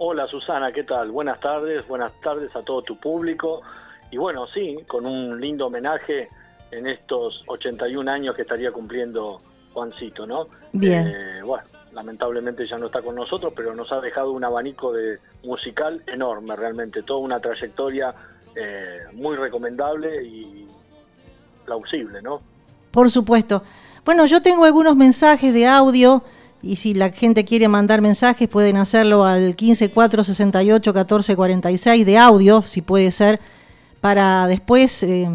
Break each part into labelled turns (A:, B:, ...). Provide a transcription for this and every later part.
A: Hola Susana, ¿qué tal? Buenas tardes, buenas tardes a todo tu público. Y bueno, sí, con un lindo homenaje en estos 81 años que estaría cumpliendo Juancito, ¿no?
B: Bien.
A: Eh, bueno, lamentablemente ya no está con nosotros, pero nos ha dejado un abanico de musical enorme realmente, toda una trayectoria eh, muy recomendable y plausible, ¿no?
B: Por supuesto. Bueno, yo tengo algunos mensajes de audio y si la gente quiere mandar mensajes pueden hacerlo al 154681446 de audio, si puede ser, para después, eh,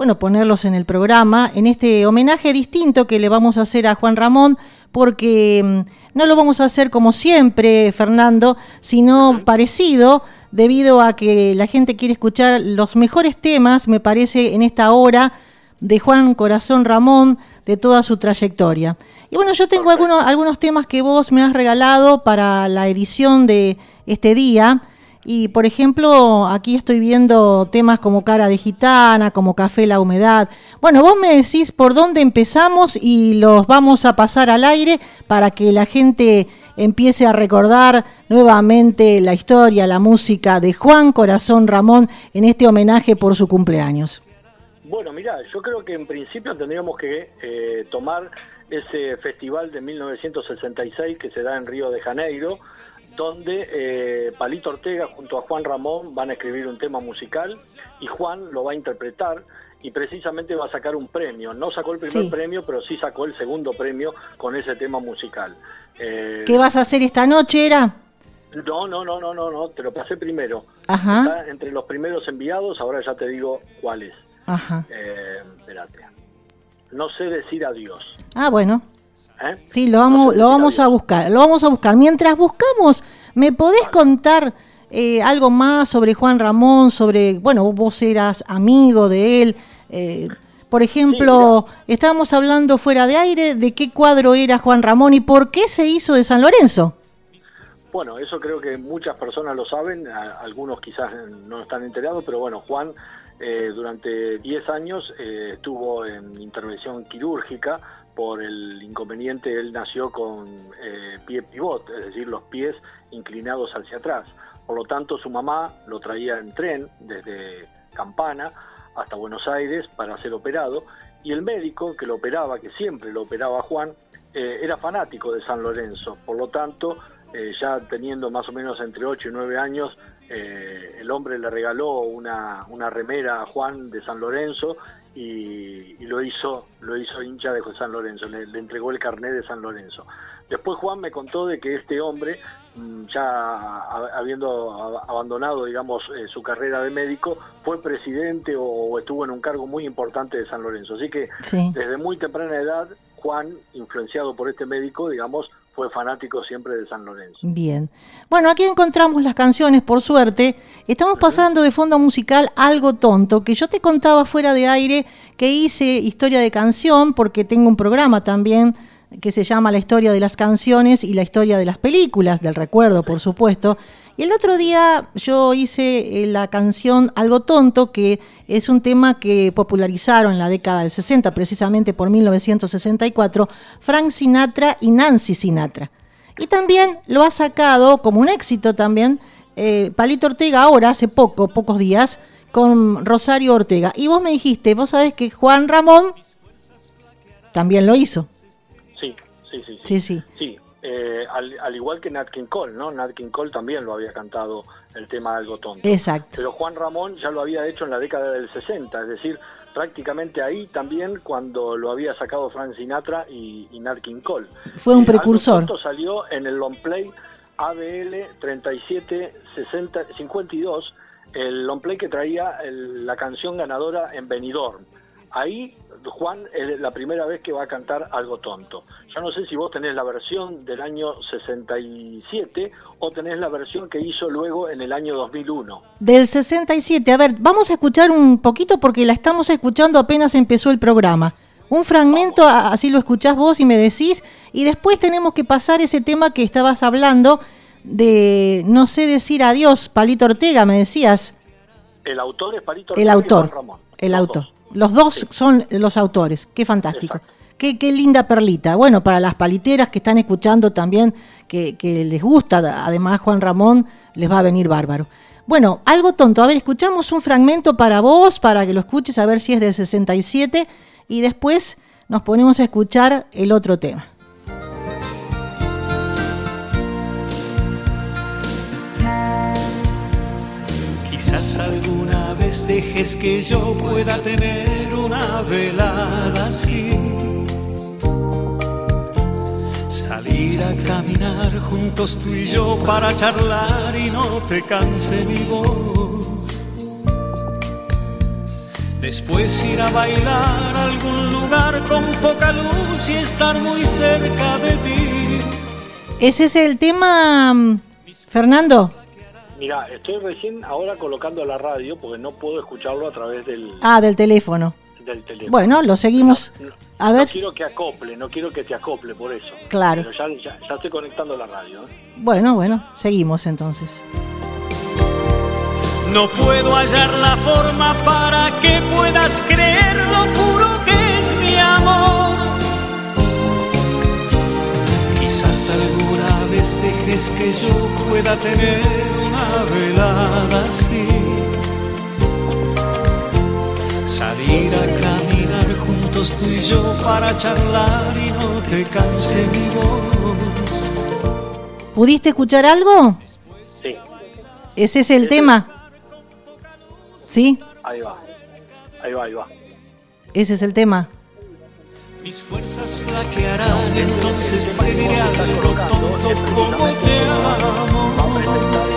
B: bueno, ponerlos en el programa, en este homenaje distinto que le vamos a hacer a Juan Ramón, porque mm, no lo vamos a hacer como siempre, Fernando, sino parecido, debido a que la gente quiere escuchar los mejores temas, me parece, en esta hora de Juan Corazón Ramón, de toda su trayectoria. Y bueno, yo tengo algunos, algunos temas que vos me has regalado para la edición de este día. Y por ejemplo, aquí estoy viendo temas como Cara de Gitana, como Café la Humedad. Bueno, vos me decís por dónde empezamos y los vamos a pasar al aire para que la gente empiece a recordar nuevamente la historia, la música de Juan Corazón Ramón en este homenaje por su cumpleaños.
A: Bueno, mira, yo creo que en principio tendríamos que eh, tomar ese festival de 1966 que se da en Río de Janeiro, donde eh, Palito Ortega junto a Juan Ramón van a escribir un tema musical y Juan lo va a interpretar y precisamente va a sacar un premio. No sacó el primer premio, pero sí sacó el segundo premio con ese tema musical.
B: Eh, ¿Qué vas a hacer esta noche, era?
A: No, no, no, no, no, no, te lo pasé primero.
B: Ajá.
A: Está entre los primeros enviados, ahora ya te digo cuál es.
B: Ajá.
A: Eh, espérate. No sé decir adiós.
B: Ah, bueno. ¿Eh? Sí, lo vamos, lo vamos a buscar, lo vamos a buscar. Mientras buscamos, ¿me podés contar eh, algo más sobre Juan Ramón, sobre, bueno, vos eras amigo de él? Eh, por ejemplo, estábamos hablando fuera de aire de qué cuadro era Juan Ramón y por qué se hizo de San Lorenzo.
A: Bueno, eso creo que muchas personas lo saben, algunos quizás no están enterados, pero bueno, Juan eh, durante 10 años eh, estuvo en intervención quirúrgica por el inconveniente, él nació con eh, pie pivot, es decir, los pies inclinados hacia atrás. Por lo tanto, su mamá lo traía en tren desde Campana hasta Buenos Aires para ser operado y el médico que lo operaba, que siempre lo operaba Juan, era fanático de San Lorenzo. Por lo tanto, ya teniendo más o menos entre 8 y 9 años, eh, el hombre le regaló una, una, remera a Juan de San Lorenzo y, lo hizo lo hizo hincha de San Lorenzo, le, entregó el carnet de San Lorenzo. Después Juan me contó de que este hombre, mm, ya habiendo abandonado, digamos, eh, su carrera de médico, fue presidente o, estuvo en un cargo muy importante de San Lorenzo. Así que desde muy temprana edad, Juan, influenciado por este médico, digamos, fue fanático siempre de San Lorenzo.
B: Bien. Bueno, aquí encontramos las canciones, por suerte. Estamos pasando de fondo musical algo tonto, que yo te contaba fuera de aire que hice historia de canción, porque tengo un programa también que se llama La historia de las canciones y la historia de las películas, del recuerdo, por supuesto. Y el otro día yo hice eh, la canción Algo Tonto, que es un tema que popularizaron en la década del 60, precisamente por 1964, Frank Sinatra y Nancy Sinatra. Y también lo ha sacado como un éxito también eh, Palito Ortega ahora, hace poco, pocos días, con Rosario Ortega. Y vos me dijiste, vos sabés que Juan Ramón también lo hizo.
A: Sí, sí, sí.
B: Sí, sí.
A: sí. Eh, al, igual que Nat King Cole, ¿no? Nat King Cole también lo había cantado el tema Algo Tonto.
B: Exacto.
A: Pero Juan Ramón ya lo había hecho en la década del 60, es decir, prácticamente ahí también cuando lo había sacado Frank Sinatra y, Nat King Cole.
B: Fue un eh, precursor.
A: Algo salió en el long play ABL 3752, el long play que traía la canción ganadora en Benidorm. Ahí Juan es la primera vez que va a cantar algo tonto. Yo no sé si vos tenés la versión del año 67 o tenés la versión que hizo luego en el año 2001.
B: Del 67. A ver, vamos a escuchar un poquito porque la estamos escuchando apenas empezó el programa. Un fragmento, así lo escuchás vos y me decís, y después tenemos que pasar ese tema que estabas hablando de no sé decir adiós, Palito Ortega, me decías.
A: El autor es Palito
B: El autor. El autor. Los dos son los autores. Qué fantástico. Qué, qué, linda perlita. Bueno, para las paliteras que están escuchando también, que, que les gusta, además Juan Ramón, les va a venir bárbaro. Bueno, algo tonto. A ver, escuchamos un fragmento para vos, para que lo escuches, a ver si es del 67, y después nos ponemos a escuchar el otro tema.
C: Quizás alguna vez dejes que yo pueda tener una velada así. Salir a caminar juntos tú y yo para charlar y no te canse mi voz. Después ir a bailar a algún lugar con poca luz y estar muy cerca de ti.
B: Ese es el tema, mm, Fernando.
A: Mira, estoy recién ahora colocando la radio porque no puedo escucharlo a través del...
B: Ah, del teléfono.
A: Del teléfono.
B: Bueno, lo seguimos. a ver.
A: No quiero que acople, no quiero que te acople por eso.
B: Claro.
A: Pero ya, ya, estoy conectando la radio. ¿eh?
B: Bueno, bueno, seguimos entonces.
C: No puedo hallar la forma para que puedas creer lo puro que es mi amor. Quizás alguna vez dejes que yo pueda tener velada así. Salir a caminar juntos tú y yo para charlar y no te canse mi voz.
B: ¿Pudiste escuchar algo?
A: Sí.
B: ¿Ese es el tema? ¿Sí?
A: Ahí va. Ahí va, ahí va.
B: Ese es el tema.
C: Mis fuerzas flaquearán, entonces te diré algo tonto como te amo.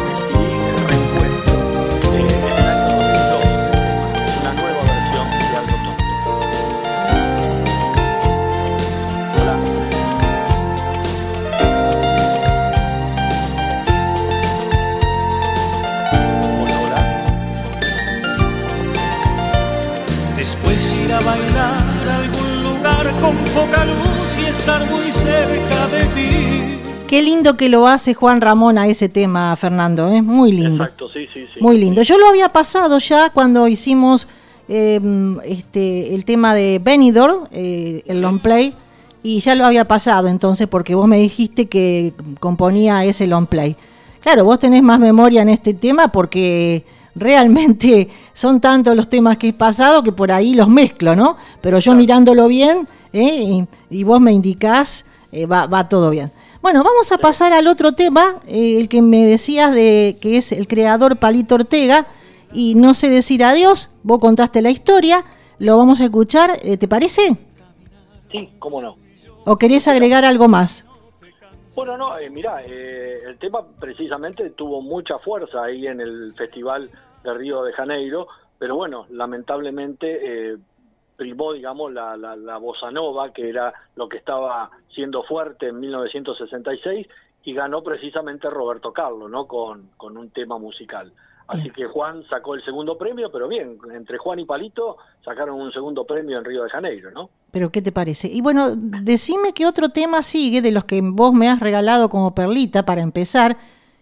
C: Con poca luz y estar muy cerca de ti.
B: Qué lindo que lo hace Juan Ramón a ese tema, Fernando, ¿eh? muy lindo.
A: Exacto, sí, sí, sí.
B: Muy lindo. Yo lo había pasado ya cuando hicimos eh, este, el tema de Benidorm, eh, el long play, y ya lo había pasado entonces porque vos me dijiste que componía ese long play. Claro, vos tenés más memoria en este tema porque realmente son tantos los temas que he pasado que por ahí los mezclo, ¿no? Pero yo mirándolo bien ¿eh? y, vos me indicás, eh, va, va, todo bien. Bueno, vamos a pasar al otro tema, eh, el que me decías de que es el creador Palito Ortega, y no sé decir adiós, vos contaste la historia, lo vamos a escuchar, ¿te parece?
A: Sí, cómo no.
B: ¿O querés agregar algo más?
A: Bueno, no, eh, mira, eh, el tema precisamente tuvo mucha fuerza ahí en el Festival de Río de Janeiro, pero bueno, lamentablemente eh, primó, digamos, la, la, la bossa nova, que era lo que estaba siendo fuerte en 1966, y ganó precisamente Roberto Carlos, ¿no? Con, con un tema musical. Así que Juan sacó el segundo premio, pero bien, entre Juan y Palito sacaron un segundo premio en Río de Janeiro, ¿no?
B: Pero ¿qué te parece? Y bueno, decime qué otro tema sigue de los que vos me has regalado como perlita para empezar.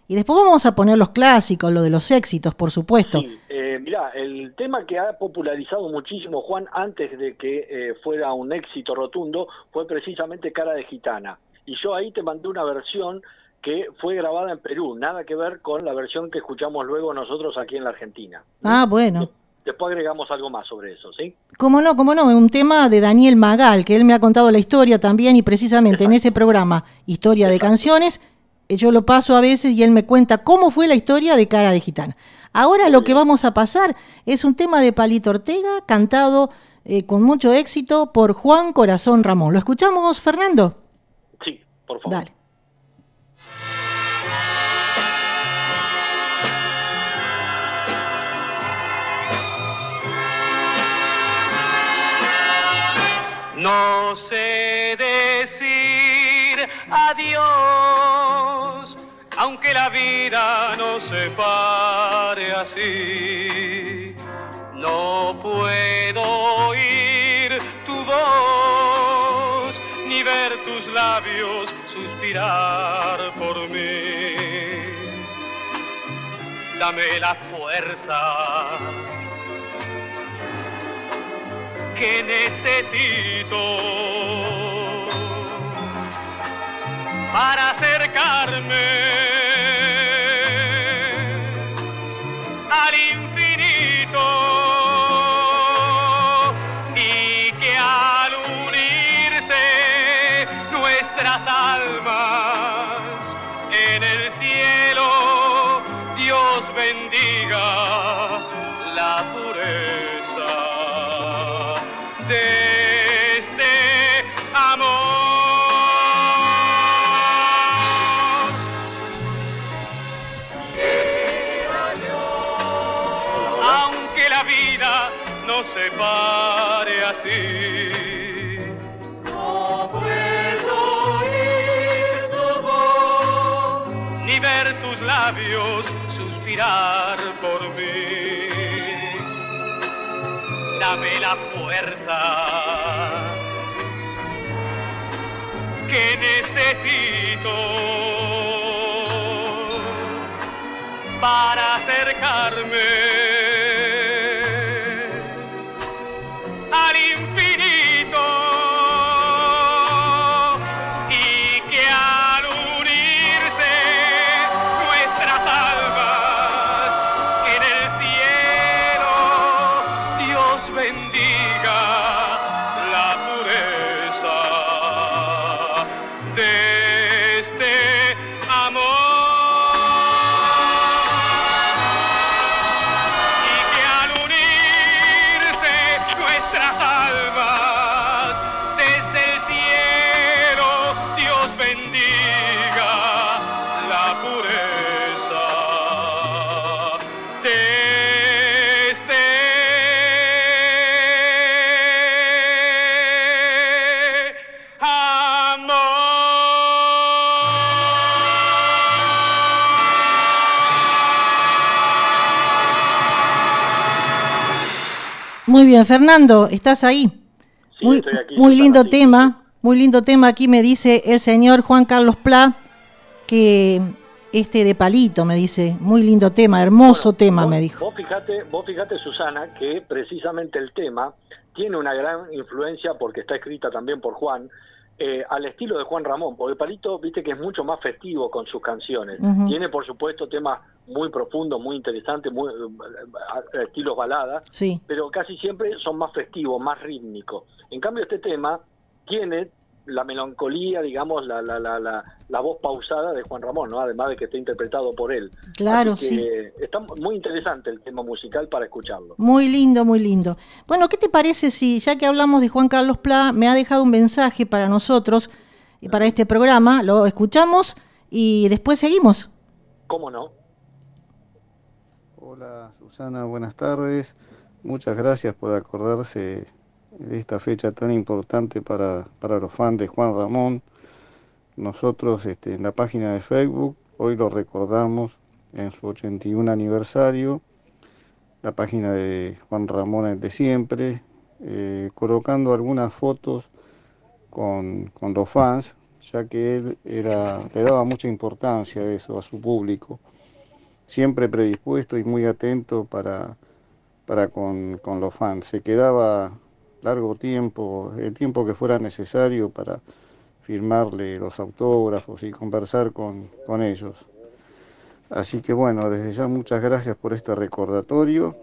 B: Y después vamos a poner los clásicos, lo de los éxitos, por supuesto.
A: Sí, eh, mira, el tema que ha popularizado muchísimo Juan antes de que eh, fuera un éxito rotundo fue precisamente Cara de Gitana. Y yo ahí te mandé una versión que fue grabada en Perú, nada que ver con la versión que escuchamos luego nosotros aquí en la Argentina.
B: Ah, bueno.
A: Después agregamos algo más sobre eso, ¿sí?
B: Cómo no, cómo no, un tema de Daniel Magal, que él me ha contado la historia también y precisamente en ese programa, Historia de Canciones, eh, yo lo paso a veces y él me cuenta cómo fue la historia de Cara de Gitana. Ahora lo que vamos a pasar es un tema de Palito Ortega, cantado eh, con mucho éxito por Juan Corazón Ramón. ¿Lo escuchamos, Fernando?
A: Sí, por favor.
B: Dale.
C: No sé decir adiós, aunque la vida nos separe así. No puedo oír tu voz, ni ver tus labios suspirar por mí.
D: dame la fuerza que necesito para acercarme por mí. Dame la fuerza que necesito para acercarme
B: Muy bien, Fernando, estás ahí. muy, muy lindo tema, muy lindo tema. Aquí me dice el señor Juan Carlos Pla que este de palito me dice, muy lindo tema, hermoso tema, me dijo.
A: Vos fíjate, vos fíjate, Susana, que precisamente el tema tiene una gran influencia porque está escrita también por Juan. Eh, al estilo de Juan Ramón, porque Palito, viste que es mucho más festivo con sus canciones. Tiene, por supuesto, temas muy profundo, muy interesante, muy eh, estilos balada,
B: sí.
A: pero casi siempre son más festivos, más rítmicos. En cambio, este tema tiene la melancolía, digamos, la, la, la, la, voz pausada de Juan Ramón, ¿no? además de que está interpretado por él.
B: Claro, sí.
A: Está muy interesante el tema musical para escucharlo.
B: Muy lindo, muy lindo. Bueno, ¿qué te parece si, ya que hablamos de Juan Carlos Pla, me ha dejado un mensaje para nosotros y para este programa, lo escuchamos y después seguimos?
A: ¿Cómo no?
E: Hola Susana, buenas tardes. Muchas gracias por acordarse de esta fecha tan importante para, los fans de Juan Ramón. Nosotros este, en la página de Facebook hoy lo recordamos en su 81 aniversario, la página de Juan Ramón es de siempre, eh, colocando algunas fotos con, con los fans, ya que él era, le daba mucha importancia a eso, a su público siempre predispuesto y muy atento para, para con, los fans. Se quedaba largo tiempo, el tiempo que fuera necesario para firmarle los autógrafos y conversar con, con ellos. Así que bueno, desde ya muchas gracias por este recordatorio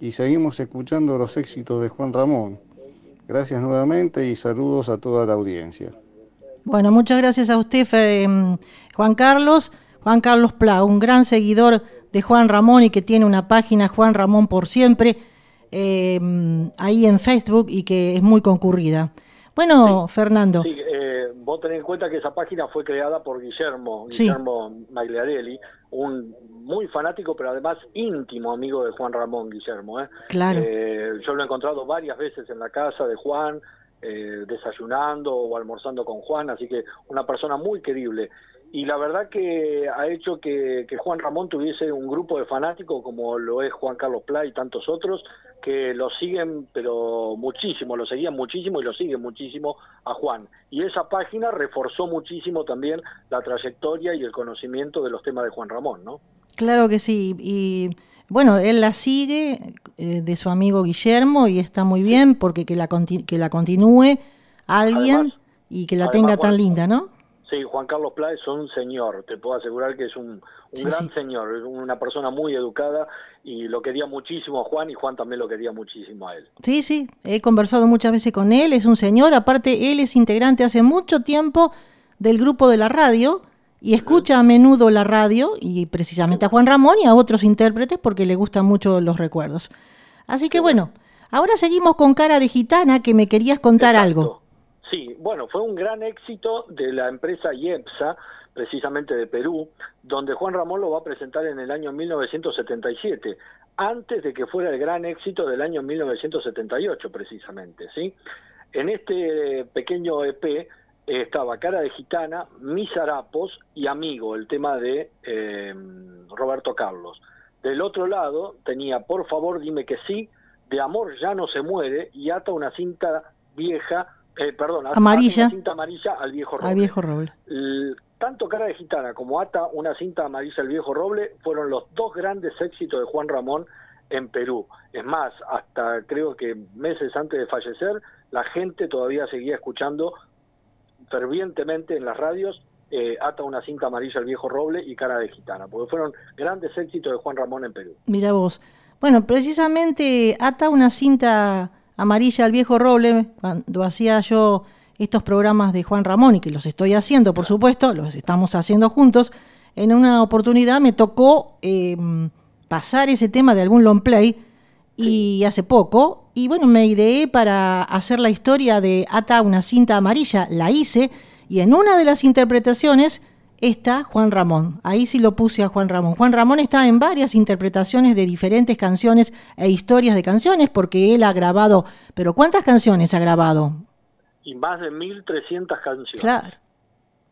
E: y seguimos escuchando los éxitos de Juan Ramón. Gracias nuevamente y saludos a toda la audiencia.
B: Bueno, muchas gracias a usted, Juan Carlos. Juan Carlos Pla, un gran seguidor de Juan Ramón y que tiene una página Juan Ramón por siempre eh, ahí en Facebook y que es muy concurrida. Bueno, Fernando.
A: Sí, eh, vos tenés en cuenta que esa página fue creada por Guillermo, Guillermo Magliarelli, un muy fanático, pero además íntimo amigo de Juan Ramón Guillermo. ¿eh?
B: Claro.
A: Eh, yo lo he encontrado varias veces en la casa de Juan, desayunando o almorzando con Juan, así que una persona muy querible y la verdad que ha hecho que, Juan Ramón tuviese un grupo de fanáticos como lo es Juan Carlos Pla y tantos otros que lo siguen pero muchísimo, lo seguían muchísimo y lo siguen muchísimo a Juan. Y esa página reforzó muchísimo también la trayectoria y el conocimiento de los temas de Juan Ramón, ¿no?
B: Claro que sí. Y bueno, él la sigue eh, de su amigo Guillermo y está muy bien porque que la, que la continúe alguien y que la tenga tan linda, ¿no?
A: Sí, Juan Carlos Pla es un señor, te puedo asegurar que es un, gran señor, una persona muy educada y lo quería muchísimo a Juan y Juan también lo quería muchísimo a él.
B: Sí, sí, he conversado muchas veces con él, es un señor, aparte él es integrante hace mucho tiempo del grupo de la radio y escucha a menudo la radio y precisamente a Juan Ramón y a otros intérpretes porque le gustan mucho los recuerdos. Así que bueno, ahora seguimos con Cara de Gitana que me querías contar algo.
A: Sí, bueno, fue un gran éxito de la empresa IEPSA, precisamente de Perú, donde Juan Ramón lo va a presentar en el año 1977, antes de que fuera el gran éxito del año 1978, precisamente, ¿sí? En este pequeño EP estaba Cara de Gitana, Mis Harapos y Amigo, el tema de eh, Roberto Carlos. Del otro lado tenía Por favor dime que sí, De amor ya no se muere y ata una cinta vieja eh, perdón,
B: amarilla.
A: una cinta amarilla al viejo roble.
B: Al viejo roble.
A: tanto Cara de Gitana como Ata una cinta amarilla al viejo roble fueron los dos grandes éxitos de Juan Ramón en Perú. Es más, hasta creo que meses antes de fallecer, la gente todavía seguía escuchando fervientemente en las radios eh, Ata una cinta amarilla al viejo roble y Cara de Gitana, porque fueron grandes éxitos de Juan Ramón en Perú.
B: Mira vos. Bueno, precisamente Ata una cinta amarilla al viejo roble, cuando hacía yo estos programas de Juan Ramón y que los estoy haciendo, por supuesto, los estamos haciendo juntos, en una oportunidad me tocó em, pasar ese tema de algún long play y hace poco, y bueno, me ideé para hacer la historia de Ata una cinta amarilla, la hice, y en una de las interpretaciones está Juan Ramón. Ahí sí lo puse a Juan Ramón. Juan Ramón está en varias interpretaciones de diferentes canciones e historias de canciones porque él ha grabado, pero ¿cuántas canciones ha grabado?
A: Y más de 1.300 canciones.
B: Claro.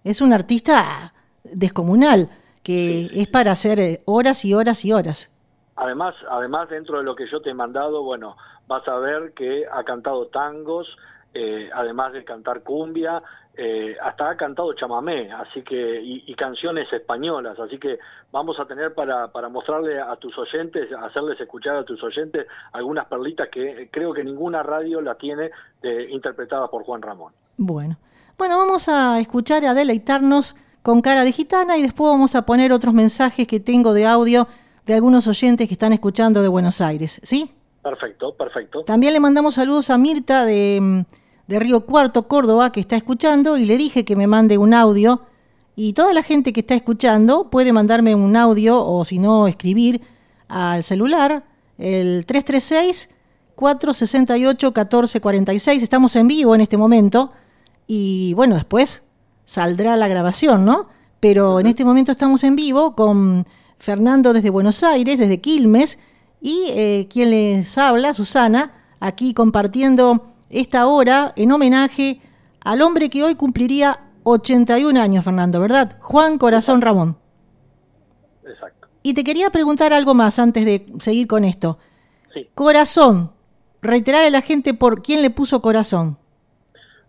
B: Es un artista descomunal que es para hacer eh, horas y horas y horas.
A: Además, además dentro de lo que yo te he mandado, bueno, vas a ver que ha cantado tangos, eh, además de cantar cumbia, eh, hasta ha cantado chamamé, así que y, canciones españolas, así que vamos a tener para, para mostrarle a tus oyentes, hacerles escuchar a tus oyentes algunas perlitas que creo que ninguna radio la tiene eh, interpretada por Juan Ramón.
B: Bueno, bueno, vamos a escuchar a deleitarnos con cara de gitana y después vamos a poner otros mensajes que tengo de audio de algunos oyentes que están escuchando de Buenos Aires, ¿sí?
A: Perfecto, perfecto.
B: También le mandamos saludos a Mirta de mm, de Río Cuarto, Córdoba, que está escuchando y le dije que me mande un audio. Y toda la gente que está escuchando puede mandarme un audio o si no escribir al celular, el 336-468-1446. Estamos en vivo en este momento y bueno, después saldrá la grabación, ¿no? Pero en este momento estamos en vivo con Fernando desde Buenos Aires, desde Quilmes, y eh, quien les habla, Susana, aquí compartiendo esta hora en homenaje al hombre que hoy cumpliría 81 años, Fernando, ¿verdad? Juan Corazón Ramón.
A: Exacto.
B: Y te quería preguntar algo más antes de seguir con esto.
A: Sí.
B: Corazón, reiterar a la gente por quién le puso corazón.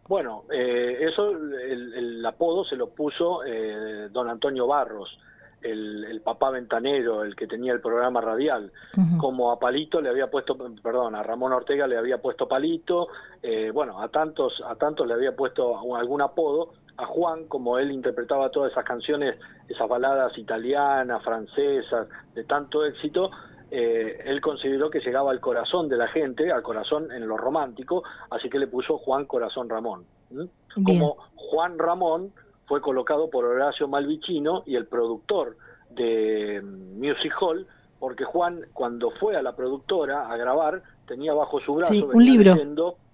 A: Bueno, eh, eso, el, apodo se lo puso eh, don Antonio Barros el, papá ventanero, el que tenía el programa radial, como a Palito le había puesto, perdón, a Ramón Ortega le había puesto Palito, eh, bueno, a tantos, a tantos le había puesto algún apodo, a Juan, como él interpretaba todas esas canciones, esas baladas italianas, francesas, de tanto éxito, eh, él consideró que llegaba al corazón de la gente, al corazón en lo romántico, así que le puso Juan Corazón Ramón. Como Juan Ramón fue colocado por Horacio Malvicino y el productor de mm, Music Hall, porque Juan cuando fue a la productora a grabar tenía bajo su brazo
B: un libro.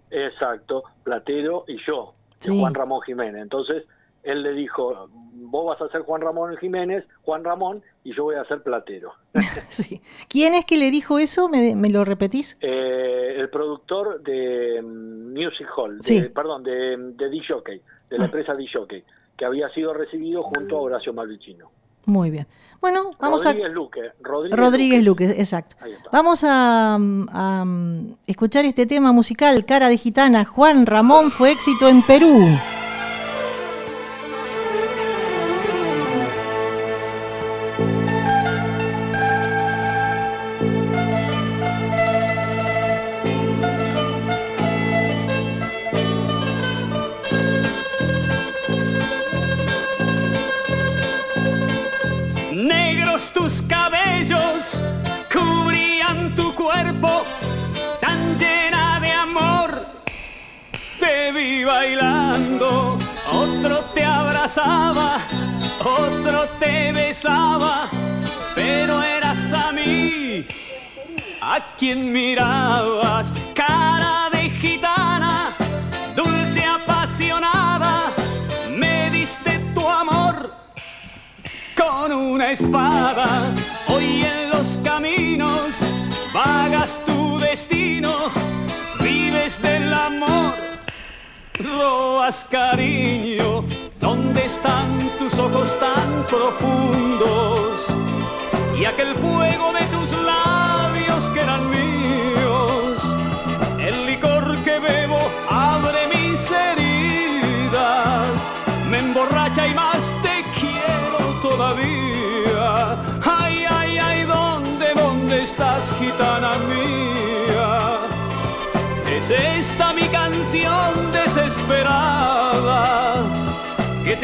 A: exacto Platero y yo de Juan Ramón Jiménez. Entonces él le dijo vos vas a ser Juan Ramón Jiménez Juan Ramón y yo voy a ser Platero
B: sí. quién es que le dijo eso me, lo repetís
A: eh, el productor de mm, Music Hall perdón de, de D-Jockey de la ah. empresa D-Jockey que había sido recibido junto a Horacio Malvicino.
B: Muy bien. Bueno, vamos
A: Rodríguez
B: a...
A: Luque,
B: Rodríguez, Rodríguez Luque. exacto. Vamos a, a, escuchar este tema musical, Cara de Gitana. Juan Ramón fue éxito en Perú.
C: Te besaba, pero eras a mí a quien mirabas, cara de gitana, dulce apasionada, me diste tu amor con una espada. Hoy en los caminos vagas tu destino, vives del amor, robas cariño. ¿Dónde están tus ojos tan profundos? Y aquel fuego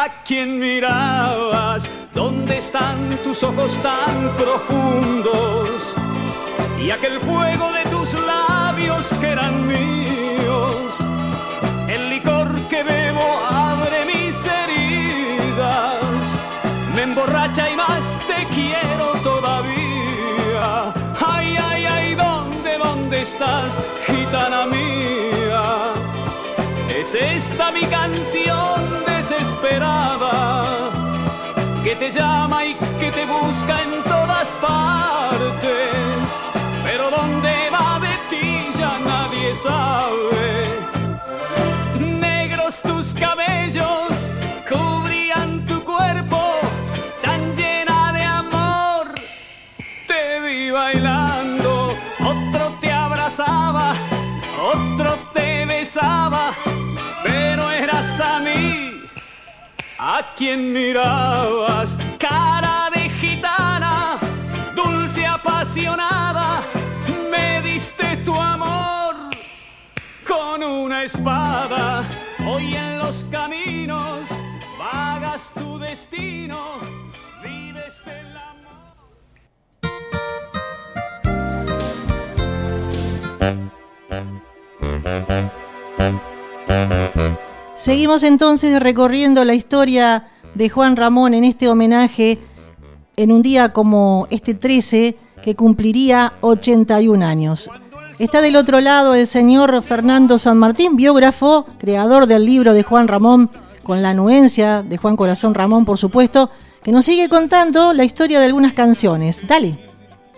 C: a quien mirabas. ¿Dónde están tus ojos tan profundos? Y aquel fuego de tus labios que eran míos. El licor que bebo abre mis heridas. Me emborracha y más te quiero todavía. Ay, ay, ay, ¿dónde, dónde estás, gitana mía? Es esta mi canción desesperada que te llama y que te busca en todas partes. Pero dónde va de ti ya nadie sabe. A quien mirabas, cara de gitana, dulce apasionada, me diste tu amor con una espada. Hoy en los caminos vagas tu destino, vives del amor.
B: Seguimos entonces recorriendo la historia de Juan Ramón en este homenaje en un día como este 13 que cumpliría 81 años. Está del otro lado el señor Fernando San Martín, biógrafo, creador del libro de Juan Ramón, con la anuencia de Juan Corazón Ramón, por supuesto, que nos sigue contando la historia de algunas canciones. Dale.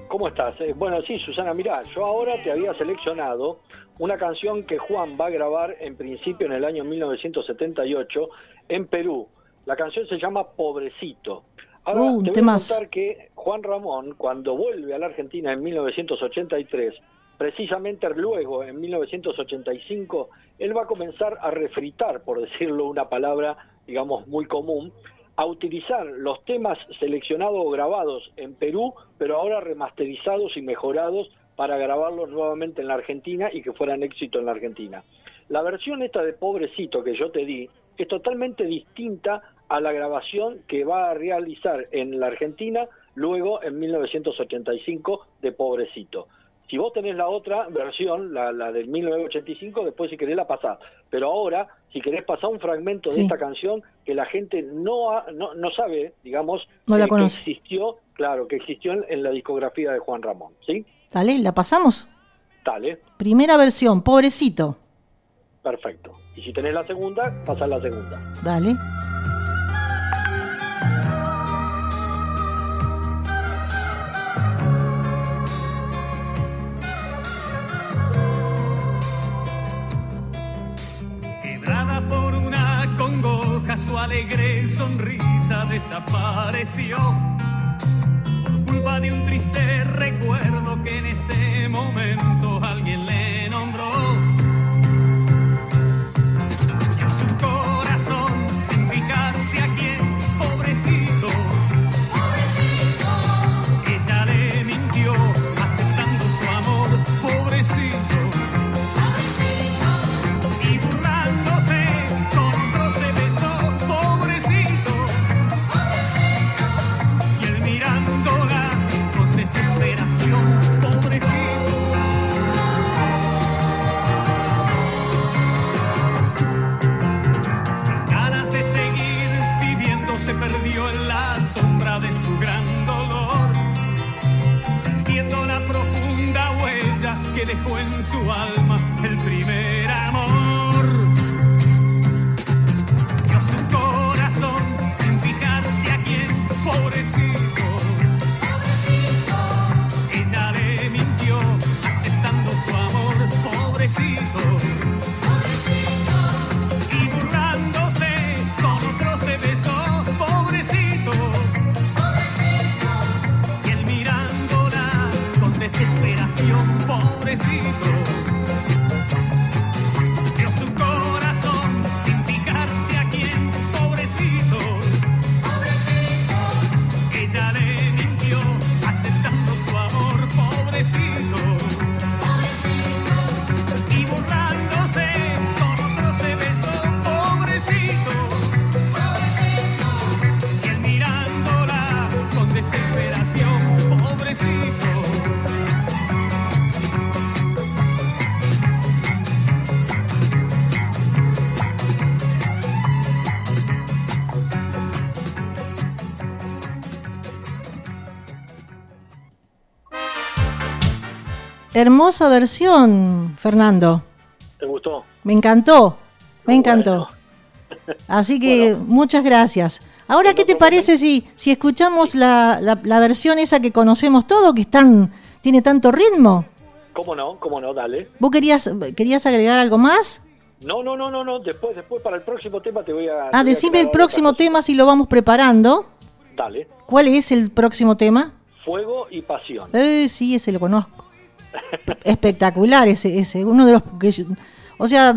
A: ¿Cómo estás? Eh, bueno, sí, Susana, mirá, yo ahora te había seleccionado una canción que Juan va a grabar en principio en el año 1978 en Perú. La canción se llama Pobrecito. Ahora
B: Uh,
A: te voy a contar que Juan Ramón, cuando vuelve a la Argentina en 1983, precisamente luego en 1985, él va a comenzar a refritar, por decirlo una palabra, digamos, muy común, a utilizar los temas seleccionados o grabados en Perú, pero ahora remasterizados y mejorados para grabarlos nuevamente en la Argentina y que fueran éxito en la Argentina. La versión esta de Pobrecito que yo te di es totalmente distinta a la grabación que va a realizar en la Argentina luego en 1985 de Pobrecito. Si vos tenés la otra versión, la, la del 1985, después si querés la pasás. Pero ahora, si querés pasar un fragmento de esta canción que la gente no, ha- no, no sabe, digamos,
B: No la
A: eh, que existió, claro, que existió en, en la discografía de Juan Ramón. ¿Sí?
B: Dale, la pasamos.
A: Dale,
B: Primera versión, pobrecito.
A: perfecto. Y si tenés la segunda, pasás la segunda.
B: Dale.
C: Quebrada por una congoja, su alegre sonrisa desapareció. Culpa de un triste recuerdo que en ese momento alguien le
B: Hermosa versión, Fernando.
A: ¿Te gustó?
B: Me encantó, me
A: Bueno.
B: encantó. Así que muchas gracias. Ahora, ¿qué te parece si, si escuchamos la, la- la versión esa que conocemos todo, que es tan, tiene tanto ritmo?
A: ¿Cómo no? ¿Cómo no? Dale.
B: ¿Vos querías, querías agregar algo más?
A: No, no, no, no, no. Después, después para el próximo tema te voy a.
B: Ah, decime el próximo tema si lo vamos preparando.
A: Dale.
B: ¿Cuál es el próximo tema?
A: Fuego y pasión.
B: Eh, sí, ese lo conozco. Espectacular ese, ese. Uno de los que yo- o sea,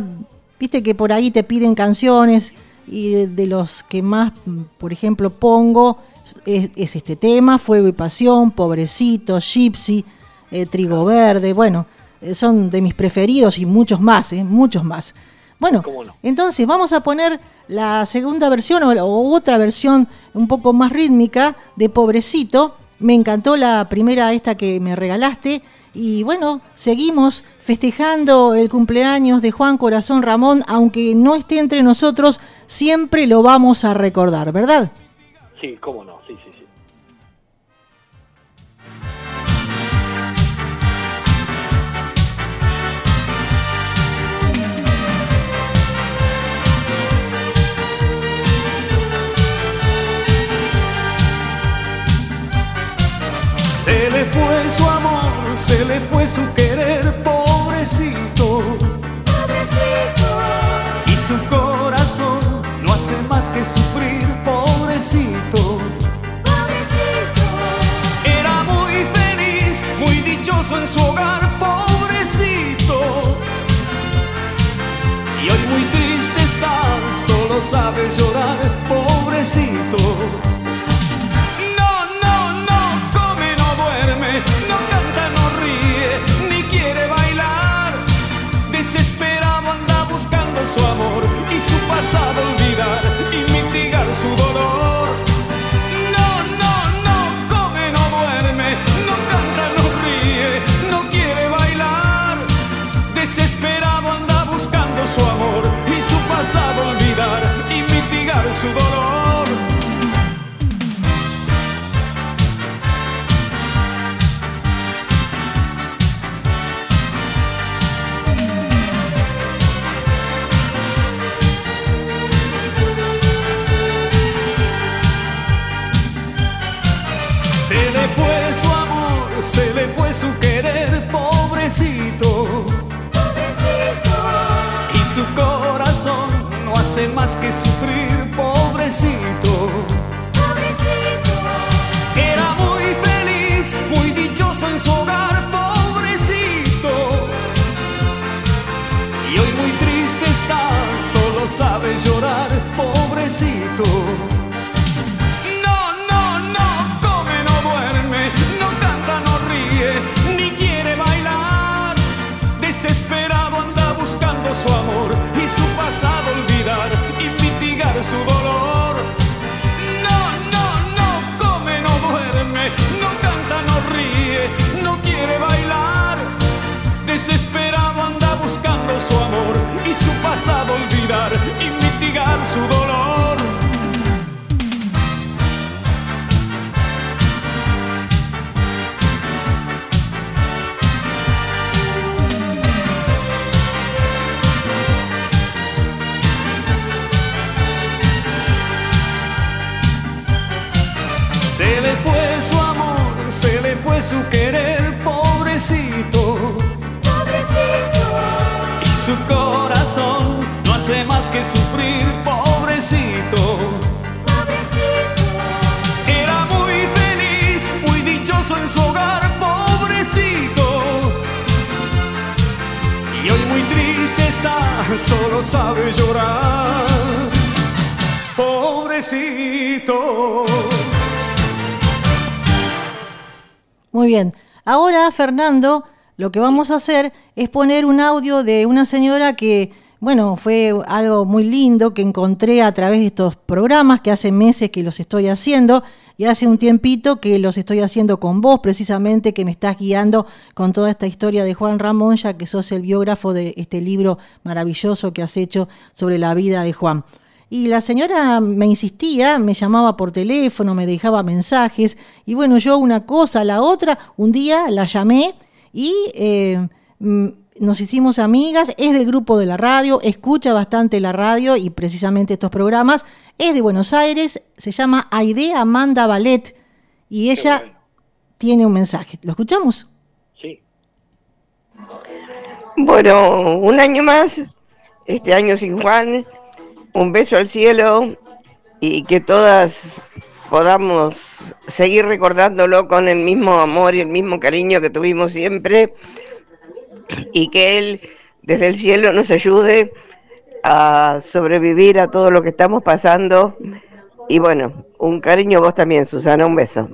B: viste que por ahí te piden canciones y de, de los que más, por ejemplo, pongo es, es este tema, Fuego y Pasión, Pobrecito, Gypsy, eh, Trigo Verde, bueno, eh, son de mis preferidos y muchos más, eh, muchos más. Bueno, entonces vamos a poner la segunda versión o, o otra versión un poco más rítmica de Pobrecito. Me encantó la primera esta que me regalaste. Y bueno, seguimos festejando el cumpleaños de Juan Corazón Ramón, aunque no esté entre nosotros, siempre lo vamos a recordar, ¿verdad?
A: Sí, cómo no. Sí, sí, sí.
C: Se le fue su se le fue su querer, pobrecito. Y su corazón no hace más que sufrir, pobrecito. Era muy feliz, muy dichoso en su hogar, pobrecito. Y hoy muy triste está, solo sabe llorar, pobrecito. Hace más que sufrir,
B: Ahora, Fernando, lo que vamos a hacer es poner un audio de una señora que, bueno, fue algo muy lindo que encontré a través de estos programas que hace meses que los estoy haciendo y hace un tiempito que los estoy haciendo con vos, precisamente, que me estás guiando con toda esta historia de Juan Ramón, ya que sos el biógrafo de este libro maravilloso que has hecho sobre la vida de Juan. Y la señora me insistía, me llamaba por teléfono, me dejaba mensajes, y bueno, yo una cosa, la otra, un día la llamé y eh, mm, nos hicimos amigas, es del grupo de la radio, escucha bastante la radio y precisamente estos programas, es de Buenos Aires, se llama Aide Amanda Ballet y ella
A: bueno.
B: tiene un mensaje. ¿Lo escuchamos?
A: Sí.
F: Bueno, un año más, este año sin Juan, un beso al cielo y que todas podamos seguir recordándolo con el mismo amor y el mismo cariño que tuvimos siempre y que Él desde el cielo nos ayude a sobrevivir a todo lo que estamos pasando. Y bueno, un cariño a vos también, Susana, un beso.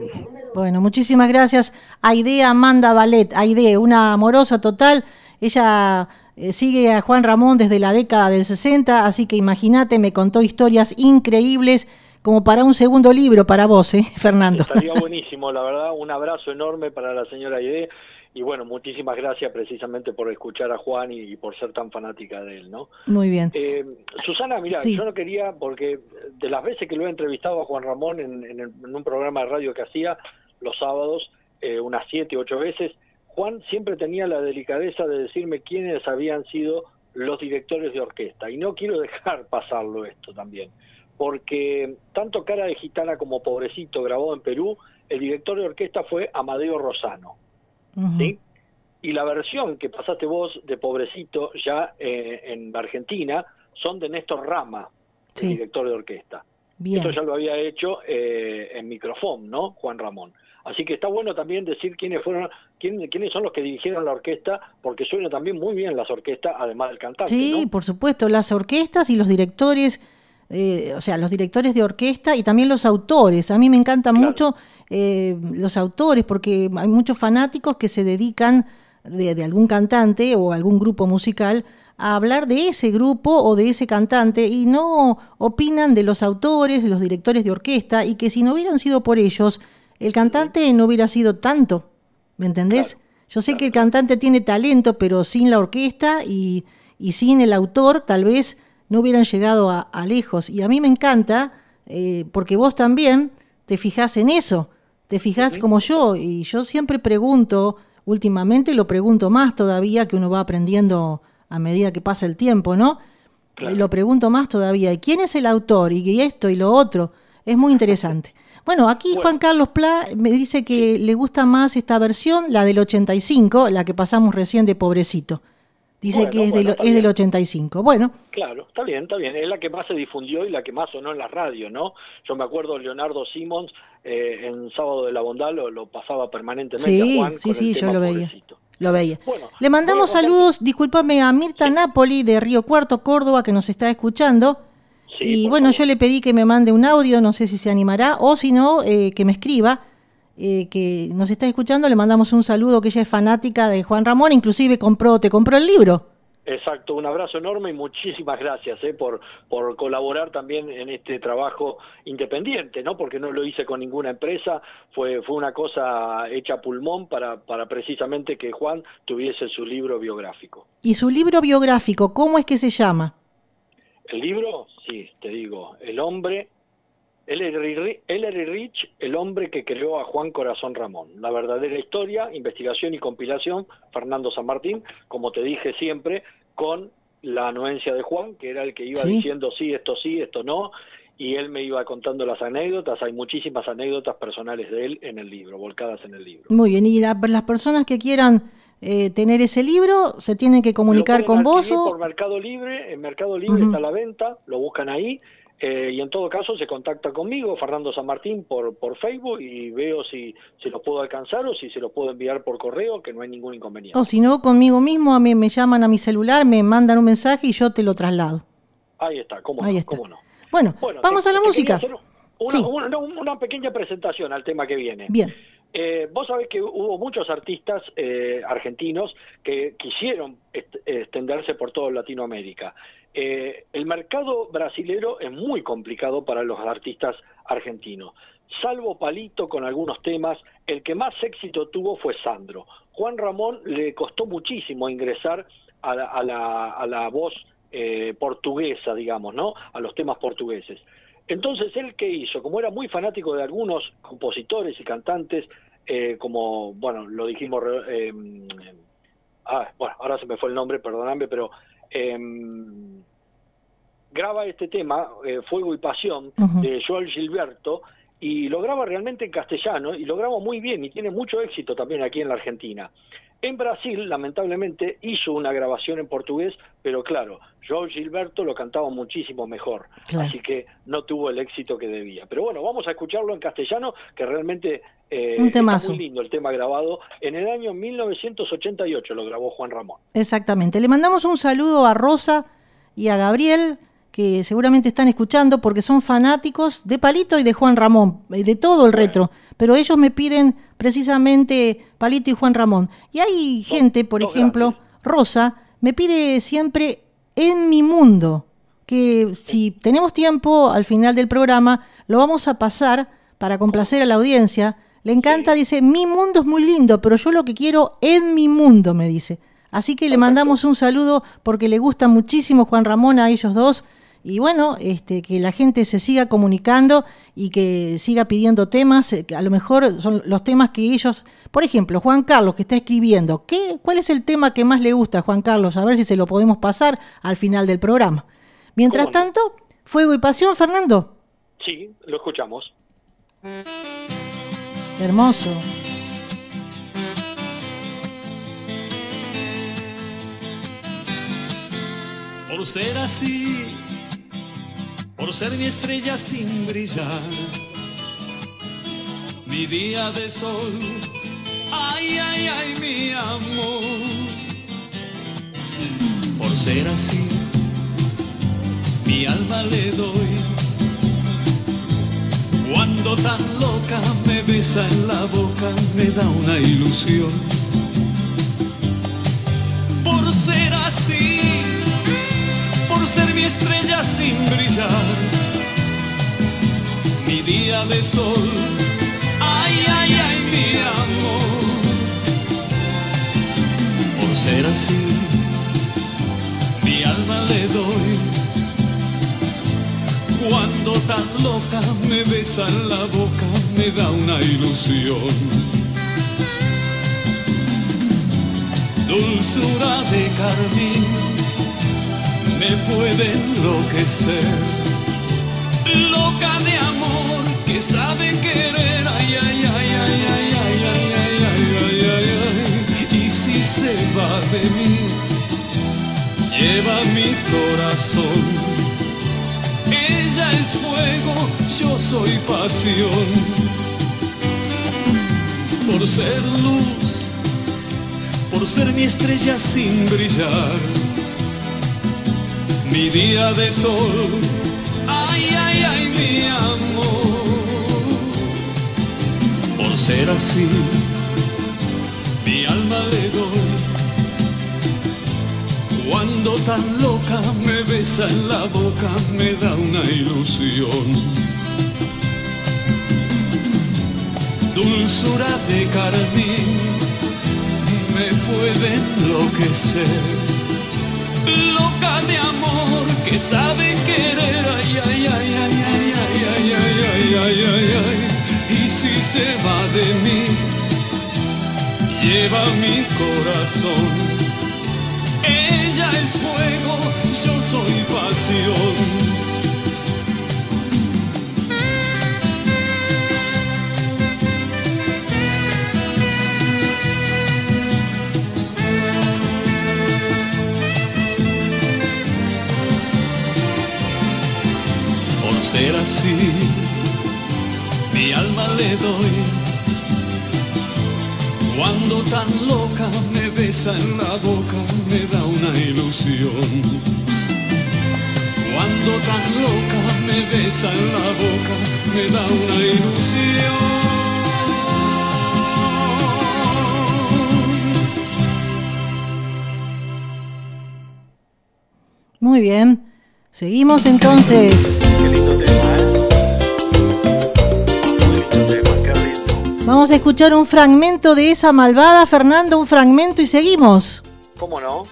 B: Bueno, muchísimas gracias. Aide Amanda Ballet, Aide, una amorosa total. Ella sigue a Juan Ramón desde la década del 60, así que imagínate, me contó historias increíbles como para un segundo libro para vos, ¿eh, Fernando?
A: Estaría buenísimo, la verdad. Un abrazo enorme para la señora Aide. Y bueno, muchísimas gracias precisamente por escuchar a Juan y, y por ser tan fanática de él, ¿no?
B: Muy bien.
A: Eh, Susana, mira,
B: Sí.
A: yo no quería, porque de las veces que lo he entrevistado a Juan Ramón en, en el- en un programa de radio que hacía los sábados, eh, unas siete, ocho veces, Juan siempre tenía la delicadeza de decirme quiénes habían sido los directores de orquesta. Y no quiero dejar pasarlo esto también, porque tanto Cara de Gitana como Pobrecito grabado en Perú, el director de orquesta fue Amadeo Rosano. ¿sí? Y la versión que pasaste vos de Pobrecito ya eh, en Argentina son de Néstor Rama, el director de orquesta.
B: Bien.
A: Esto ya lo había hecho eh, en microfón, ¿no? Juan Ramón. Así que está bueno también decir quiénes fueron, quién- quiénes son los que dirigieron la orquesta, porque suenan también muy bien las orquestas, además del cantante,
B: Sí,
A: ¿no?
B: por supuesto, las orquestas y los directores, eh, o sea, los directores de orquesta y también los autores. A mí me encantan
A: Claro.
B: mucho eh, los autores porque hay muchos fanáticos que se dedican de, de algún cantante o algún grupo musical a hablar de ese grupo o de ese cantante y no opinan de los autores, de los directores de orquesta y que si no hubieran sido por ellos, el cantante no hubiera sido tanto, ¿me entendés?
A: Claro,
B: Yo sé
A: claro,
B: que el cantante tiene talento, pero sin la orquesta y, y sin el autor tal vez no hubieran llegado a, a lejos. Y a mí me encanta, eh, porque vos también te fijás en eso, te fijás como yo, y yo siempre pregunto, últimamente lo pregunto más todavía, que uno va aprendiendo a medida que pasa el tiempo, ¿no?
A: Claro.
B: Lo pregunto más todavía, ¿y quién es el autor? Y esto y lo otro, es muy interesante. Bueno, aquí
A: Bueno.
B: Juan Carlos Pla me dice que le gusta más esta versión, la del 85, la que pasamos recién de Pobrecito. Dice
A: Bueno,
B: que es,
A: bueno,
B: del, es del
A: bien.
B: 85. Bueno,
A: Claro, está bien, está bien. Es la que más se difundió y la que más sonó en la radio, ¿no? Yo me acuerdo Leonardo Simons eh, en Sábado de la Bondad lo, lo pasaba permanentemente
B: sí,
A: a Juan
B: sí,
A: con
B: sí,
A: el
B: yo
A: tema
B: lo veía. Lo veía.
A: Bueno,
B: Le mandamos saludos, discúlpame, a Mirta Napoli de Río Cuarto, Córdoba, que nos está escuchando.
A: Sí,
B: y bueno,
A: favor.
B: yo le pedí que me mande un audio, no sé si se animará, o si no, eh, que me escriba, eh, que nos está escuchando, le mandamos un saludo, que ella es fanática de Juan Ramón, inclusive compró, te compró el libro.
A: Exacto, un abrazo enorme y muchísimas gracias eh, por, por colaborar también en este trabajo independiente, ¿no? Porque no lo hice con ninguna empresa, fue, fue una cosa hecha a pulmón para, para precisamente que Juan tuviese su libro biográfico.
B: Y su libro biográfico, ¿cómo es que se llama?
A: El libro, sí, te digo, El hombre, Ri- Ellery Rich, el hombre que creó a Juan Corazón Ramón. La verdadera historia, investigación y compilación, Fernando San Martín, como te dije siempre, con la anuencia de Juan, que era el que iba
B: Sí.
A: diciendo sí, esto sí, esto no, y él me iba contando las anécdotas. Hay muchísimas anécdotas personales de él en el libro, volcadas en el libro.
B: Muy bien, y la- las personas que quieran eh, tener ese libro, se tienen que comunicar con vos o...
A: por Mercado Libre, en Mercado Libre está a la venta, lo buscan ahí. eh, y en todo caso se contacta conmigo, Fernando San Martín, por, por Facebook y veo si, si los puedo alcanzar o si se los puedo enviar por correo, que no hay ningún inconveniente.
B: O si no, conmigo mismo, a mí me llaman a mi celular, me mandan un mensaje y yo te lo traslado.
A: Ahí está, cómo
B: Ahí
A: no,
B: está.
A: cómo no.
B: Bueno,
A: Bueno,
B: vamos
A: te-
B: a la música.
A: Una,
B: Sí.
A: una- una- una pequeña presentación al tema que viene.
B: Bien.
A: Eh, vos sabés que hubo muchos artistas eh, argentinos que quisieron extenderse por toda Latinoamérica. Eh, el mercado brasilero es muy complicado para los artistas argentinos. Salvo Palito con algunos temas, el que más éxito tuvo fue Sandro. Juan Ramón le costó muchísimo ingresar a la, a la, a la voz eh, portuguesa, digamos, ¿no? A los temas portugueses. Entonces, ¿él qué hizo? Como era muy fanático de algunos compositores y cantantes eh, como, bueno, lo dijimos, eh, ah, bueno, ahora se me fue el nombre, perdóname, pero em, graba este tema, eh, Fuego y Pasión, de Joel Gilberto, y lo graba realmente en castellano, y lo graba muy bien, y tiene mucho éxito también aquí en la Argentina. En Brasil, lamentablemente, hizo una grabación en portugués, pero claro, Joel Gilberto lo cantaba muchísimo mejor, así que no tuvo el éxito que debía. Pero bueno, vamos a escucharlo en castellano, que realmente eh,
B: Un
A: está
B: temazo.
A: muy lindo el tema grabado. En el año 1988 lo grabó Juan Ramón.
B: Exactamente. Le mandamos un saludo a Rosa y a Gabriel, que seguramente están escuchando porque son fanáticos de Palito y de Juan Ramón, eh, de todo el retro. Pero ellos me piden precisamente Palito y Juan Ramón. Y hay gente, por ejemplo, Rosa, me pide siempre En mi mundo, que si tenemos tiempo al final del programa, lo vamos a pasar para complacer a la audiencia. Le encanta, dice, mi mundo es muy lindo, pero yo lo que quiero en mi mundo, me dice. Así que le mandamos un saludo porque le gusta muchísimo Juan Ramón a ellos dos. Y bueno, este, que la gente se siga comunicando y que siga pidiendo temas, eh, que a lo mejor son los temas que ellos, por ejemplo, Juan Carlos que está escribiendo, ¿qué, ¿cuál es el tema que más le gusta a Juan Carlos? A ver si se lo podemos pasar al final del programa. Mientras tanto, Fuego y Pasión, Fernando.
A: Sí, lo escuchamos.
B: Hermoso.
C: por ser así, por ser mi estrella sin brillar, mi día de sol, ay, ay, ay, mi amor, por ser así, mi alma le doy. Cuando tan loca me besa en la boca, me da una ilusión. Por ser así, por ser mi estrella sin brillar, mi día de sol, ay, ay, ay, mi amor, por ser así, mi alma le doy. Cuando tan loca me besa en la boca, me da una ilusión. Dulzura de carmín me puede enloquecer. Loca de amor que sabe querer. Ay, ay, ay, ay, ay, ay, ay, ay, ay, ay, ay, ay. Y si se va de mí, lleva mi corazón. Ella es fuego, yo soy pasión. Por ser luz, por ser mi estrella sin brillar mi día de sol. Ay, ay, ay, mi amor. Por ser así, mi alma le doy. Cuando tan loca me besa en la boca, me da una ilusión. Dulzura de carmín me puede enloquecer loca de amor que sabe querer. Ay, ay, ay, ay, ay, ay, ay, ay, ay, ay, ay, ay. Y si se va de mí, lleva mi corazón. Ella es fuego, yo soy pasión. Ser así, mi alma le doy. Cuando tan loca me besa en la boca, me da una ilusión. Cuando tan loca me besa en la boca, me da una ilusión.
B: Muy bien. Seguimos entonces. Vamos a escuchar un fragmento de esa malvada, Fernando, un fragmento y seguimos.
A: ¿Cómo no?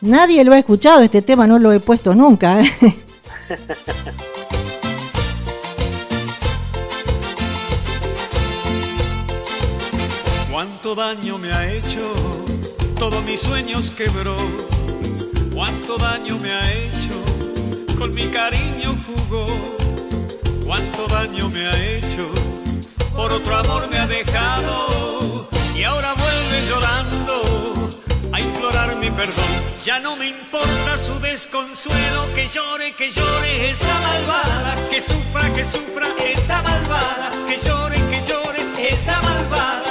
B: Nadie lo ha escuchado, este tema no lo he puesto nunca. ¿eh?
C: Cuánto daño me ha hecho, todos mis sueños quebró. Cuánto daño me ha hecho, con mi cariño jugó. Cuánto daño me ha hecho, por otro amor me ha dejado. Y ahora vuelve llorando a implorar mi perdón. Ya no me importa su desconsuelo, que llore, que llore esa malvada, que sufra, que sufra esa malvada, que llore, que llore esa malvada,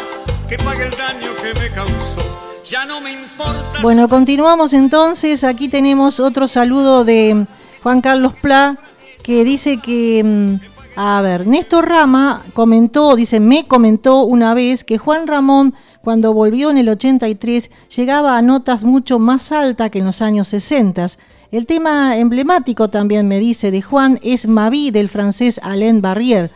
C: que pague el daño que me causó. Ya no me importa.
B: Bueno, continuamos entonces. Aquí tenemos otro saludo de Juan Carlos Pla que dice que, mm, a ver, Néstor Rama comentó, dice, me comentó una vez que Juan Ramón cuando volvió en el 83 llegaba a notas mucho más altas que en los años 60. El tema emblemático también me dice de Juan es Mavi del francés Alain Barrière.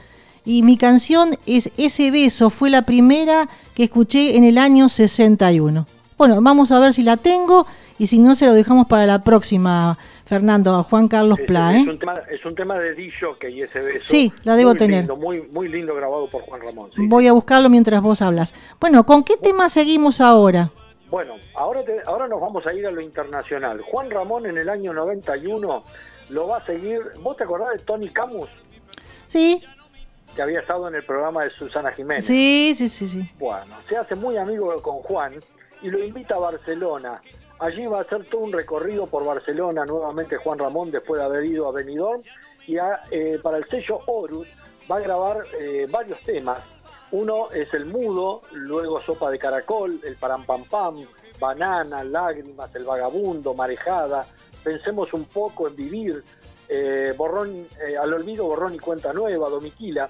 B: Y mi canción es Ese beso, fue la primera que escuché en el año 61. Bueno, vamos a ver si la tengo y si no se lo dejamos para la próxima, Fernando, a Juan Carlos
A: Es,
B: Pla.
A: es
B: ¿eh?
A: un tema, es un tema de Dillo que y ese beso.
B: Sí, la debo
A: muy
B: tener.
A: lindo, muy, muy lindo grabado por Juan Ramón. sí.
B: Voy a buscarlo mientras vos hablas. Bueno, ¿con qué tema seguimos ahora?
A: Bueno, ahora, te- ahora nos vamos a ir a lo internacional. Juan Ramón en el año 91 lo va a seguir. ¿Vos te acordás de Tony Camus?
B: Sí,
A: Que había estado en el programa de Susana Jiménez.
B: sí, sí, sí, sí.
A: Bueno, se hace muy amigo con Juan y lo invita a Barcelona. Allí va a hacer todo un recorrido por Barcelona nuevamente Juan Ramón después de haber ido a Benidorm y eh, para el sello Horus va a grabar eh, varios temas. Uno es el mudo, luego sopa de caracol, el param pam pam, banana, lágrimas, el vagabundo, marejada. Pensemos un poco en vivir, eh, borrón, al olvido, borrón y cuenta nueva, domiquila.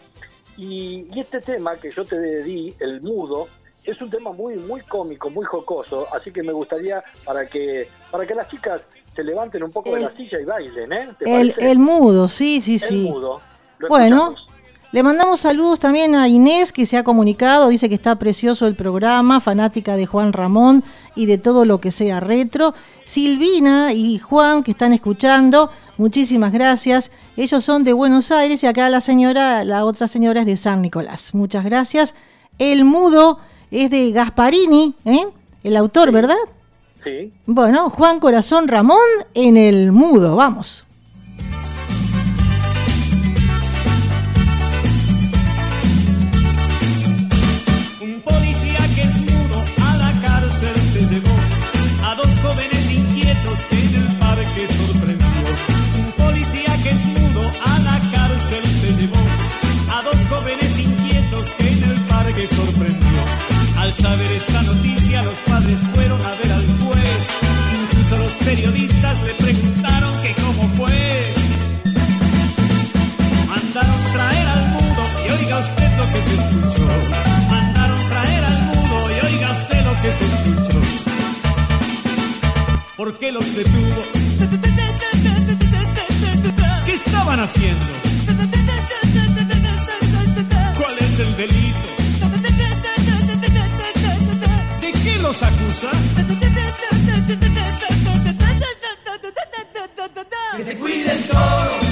A: Y, y este tema que yo te di, el mudo, es un tema muy muy cómico, muy jocoso, así que me gustaría para que para que las chicas se levanten un poco de
B: El-
A: la silla y bailen, ¿eh? ¿Te
B: El, el mudo, sí, sí,
A: El
B: sí.
A: mudo. Lo
B: Bueno,
A: escuchamos.
B: le mandamos saludos también a Inés que se ha comunicado, dice que está precioso el programa, fanática de Juan Ramón y de todo lo que sea retro. Silvina y Juan que están escuchando, muchísimas gracias. Ellos son de Buenos Aires y acá la señora, la otra señora es de San Nicolás. Muchas gracias. El mudo es de Gasparini, ¿eh? el autor, ¿verdad?
A: Sí.
B: Bueno, Juan Corazón Ramón en el mudo, vamos.
C: Un policía que es mudo a la cárcel se llevó a dos jóvenes inquietos en el parque sorprendió. Al saber esta noticia los padres fueron a ver al juez. Incluso los periodistas le preguntaron que cómo fue. Mandaron traer al mudo y oiga usted lo que se escuchó. Mandaron traer al mudo y oiga usted lo que se escuchó. ¿Por qué los detuvo? ¿Qué estaban haciendo? Los acusa?
G: Que se cuiden todos,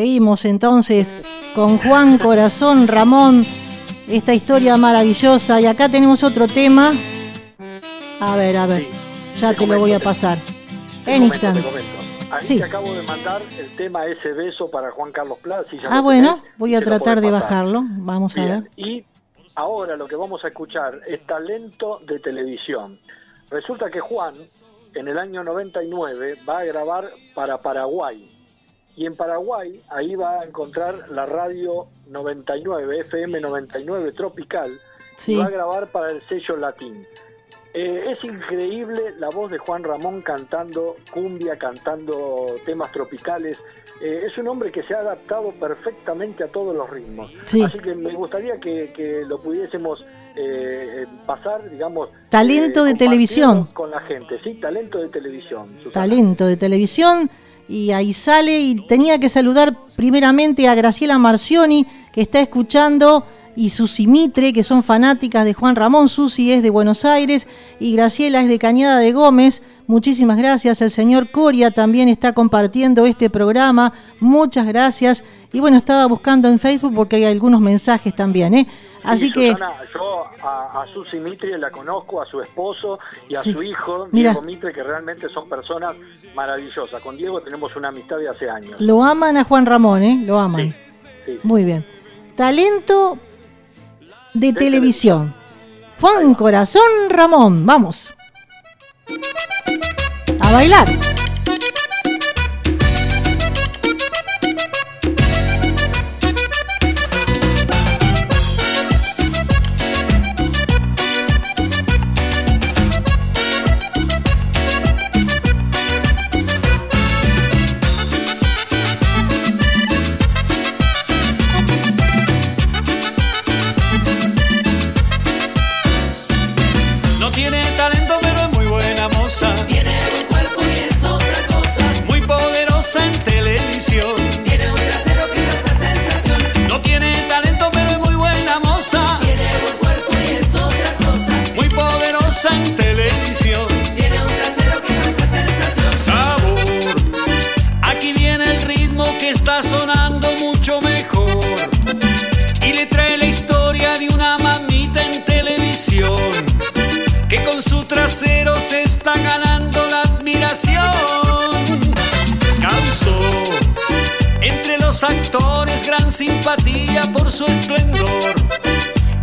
B: seguimos entonces con Juan Corazón Ramón, esta historia maravillosa. Y acá tenemos otro tema. A ver, a ver,
A: Sí.
B: ya
A: Te
B: te lo voy a pasar.
A: Te
B: En
A: comento,
B: instante.
A: te comento. Ahí
B: Sí.
A: te acabo de mandar el tema Ese Beso para Juan Carlos si ya
B: Ah, bueno,
A: tenés,
B: voy a tratar de bajarlo. Vamos a ver.
A: Y ahora lo que vamos a escuchar es talento de televisión. Resulta que Juan, en el año 99, va a grabar para Paraguay. Y en Paraguay, ahí va a encontrar la radio 99, FM 99 Tropical,
B: Sí.
A: y va a grabar para el sello Latín. Eh, es increíble la voz de Juan Ramón cantando cumbia, cantando temas tropicales. Eh, es un hombre que se ha adaptado perfectamente a todos los ritmos.
B: Sí.
A: Así que me gustaría que, que lo pudiésemos eh, pasar, digamos.
B: Talento de televisión.
A: Con la gente, sí, talento de televisión. Susana.
B: talento de televisión y ahí sale y tenía que saludar primeramente a Graciela Marcioni que está escuchando y Susi Mitre que son fanáticas de Juan Ramón, Susi es de Buenos Aires y Graciela es de Cañada de Gómez. Muchísimas gracias. El señor Coria también está compartiendo este programa. Muchas gracias. Y bueno, estaba buscando en Facebook porque hay algunos mensajes también, ¿eh? Así
A: Sí,
B: que
A: Susana, yo a, a Susi Mitre la conozco, a su esposo y a
B: Sí.
A: su hijo,
B: Mira.
A: Diego Mitre, que realmente son personas maravillosas. Con Diego tenemos una amistad de hace años.
B: lo aman a Juan Ramón, ¿eh? Lo aman.
A: Sí.
B: Muy bien. Talento de televisión. Juan Corazón Ramón, vamos. A bailar.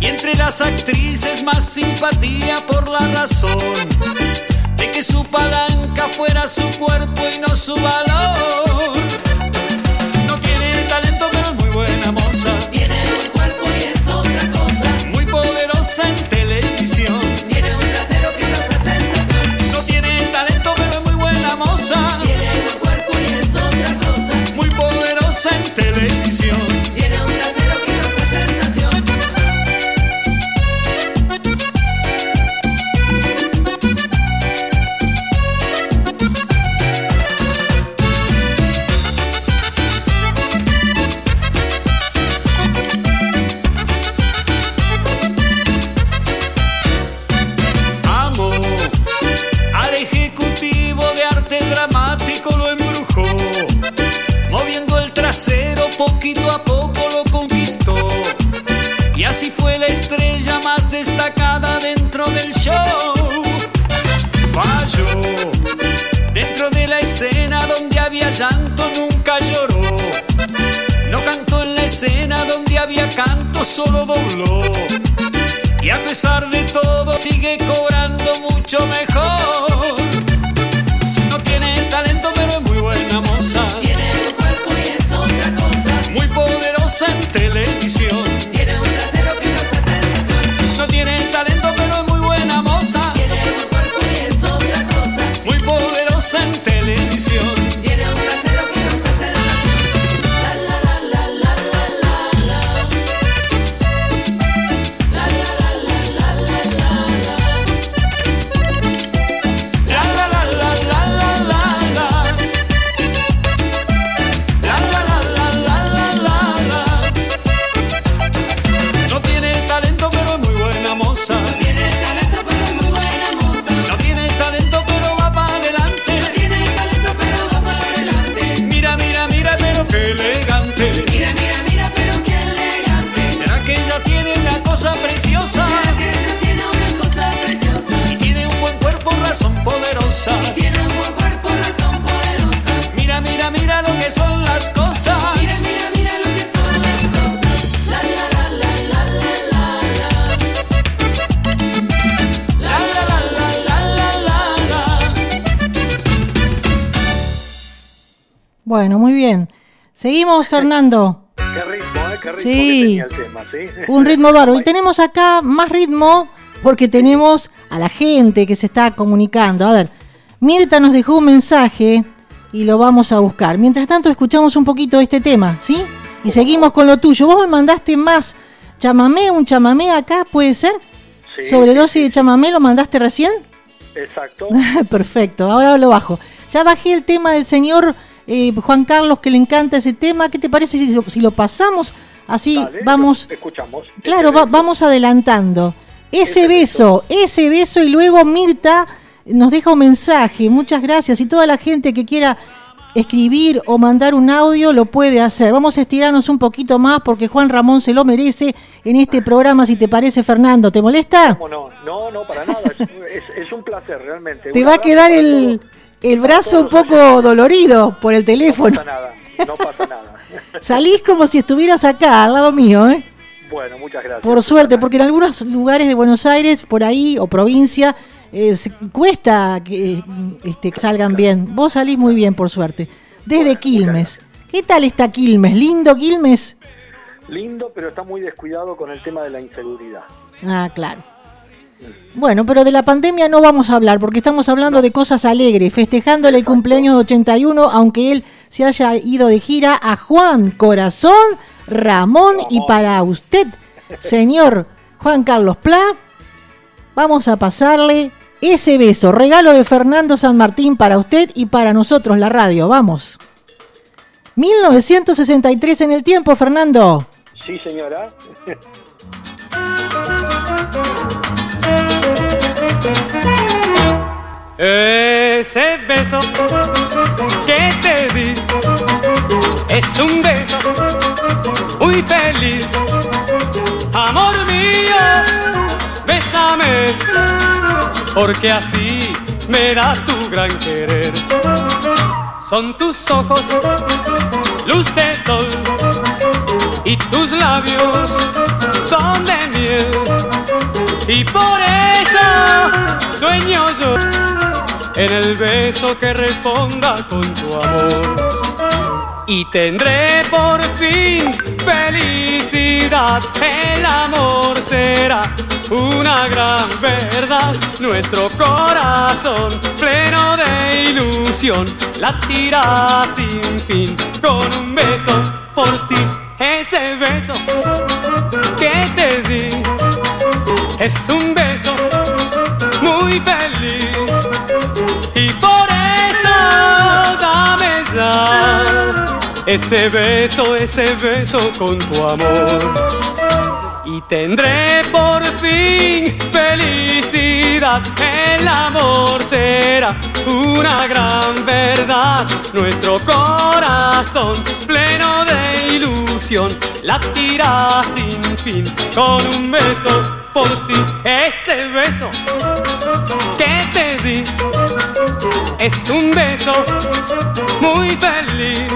G: Y
C: entre las actrices más simpatía por la razón de que su palanca fuera su cuerpo y no su valor. Solo dobló. Y a pesar de todo sigue cobrando mucho mejor.
B: Fernando.
A: Qué ritmo, ¿eh? Qué ritmo
B: Sí.
A: que tenía el tema, ¿sí?
B: Un ritmo bárbaro. Y tenemos acá más ritmo porque tenemos a la gente que se está comunicando. A ver, Mirta nos dejó un mensaje y lo vamos a buscar. Mientras tanto, escuchamos un poquito este tema, ¿sí? Y seguimos con lo tuyo. Vos me mandaste más chamamé, un chamamé acá, ¿puede ser?
A: Sí,
B: Sobredosis de chamamé, ¿lo mandaste recién?
A: Exacto.
B: Perfecto, ahora lo bajo. Ya bajé el tema del señor eh, Juan Carlos, que le encanta ese tema. ¿Qué te parece si, lo- si lo pasamos? Así
A: Dale,
B: vamos,
A: Escuchamos.
B: claro, va- vamos adelantando. Ese
A: Ese
B: beso, ese beso y luego Mirta nos deja un mensaje. Muchas gracias y toda la gente que quiera escribir o mandar un audio lo puede hacer. Vamos a estirarnos un poquito más porque Juan Ramón se lo merece en este programa, si te parece, Fernando. ¿Te molesta?
A: ¿Cómo no? No, no, para nada. Es, un placer, realmente.
B: Te
A: Un
B: va a quedar el,
A: todos.
B: El brazo un poco dolorido por el
A: No
B: teléfono.
A: pasa nada, no pasa nada.
B: Salís como si estuvieras acá, al lado mío, ¿eh?
A: Bueno, muchas gracias.
B: Por suerte, porque en algunos lugares de Buenos Aires, por ahí, o provincia, eh, cuesta que este, salgan bien. Vos salís muy bien, por suerte. Desde Quilmes. ¿Qué tal está Quilmes? ¿Lindo Quilmes?
A: Lindo, pero está muy descuidado con el tema de la inseguridad.
B: Ah, claro. Bueno, pero de la pandemia no vamos a hablar, porque estamos hablando de cosas alegres, festejándole el cumpleaños de 81, aunque él se haya ido de gira a Juan Corazón, Ramón, y para usted, señor Juan Carlos Pla, vamos a pasarle ese beso, regalo de Fernando San Martín para usted y para nosotros, la radio. Vamos. 1963 en el tiempo, Fernando.
A: Sí, señora.
H: Ese beso que te di es un beso muy feliz. Amor mío, bésame, porque así me das tu gran querer. Son tus ojos, luz de sol, y tus labios son de miel. Y por eso sueño yo en el beso que responda con tu amor. Y tendré por fin felicidad, el amor será una gran verdad. Nuestro corazón pleno de ilusión latirá sin fin con un beso por ti. Ese beso que te di es un beso muy feliz y por eso dame ya ese beso, ese beso con tu amor. Y tendré por fin felicidad, el amor será una gran verdad. Nuestro corazón pleno ilusión latirá sin fin con un beso por ti. Ese beso que te di es un beso muy feliz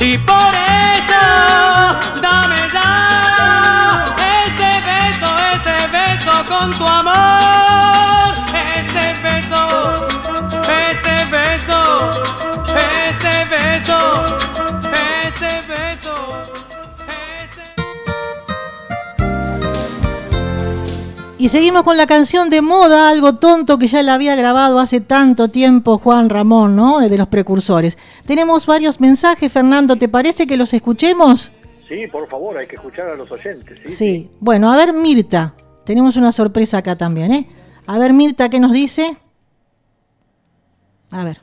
H: y por eso dame ya ese beso, ese beso con tu amor, ese beso, ese beso, ese beso,
B: Y seguimos con la canción de moda, algo tonto que ya la había grabado hace tanto tiempo Juan Ramón, ¿no? Eh, De los precursores. Tenemos varios mensajes, Fernando, ¿te parece que los escuchemos?
A: Sí, por favor, hay que escuchar a los oyentes. Sí,
B: Sí. Bueno, a ver, Mirta. Tenemos una sorpresa acá también, ¿eh? A ver, Mirta, ¿qué nos dice? A ver.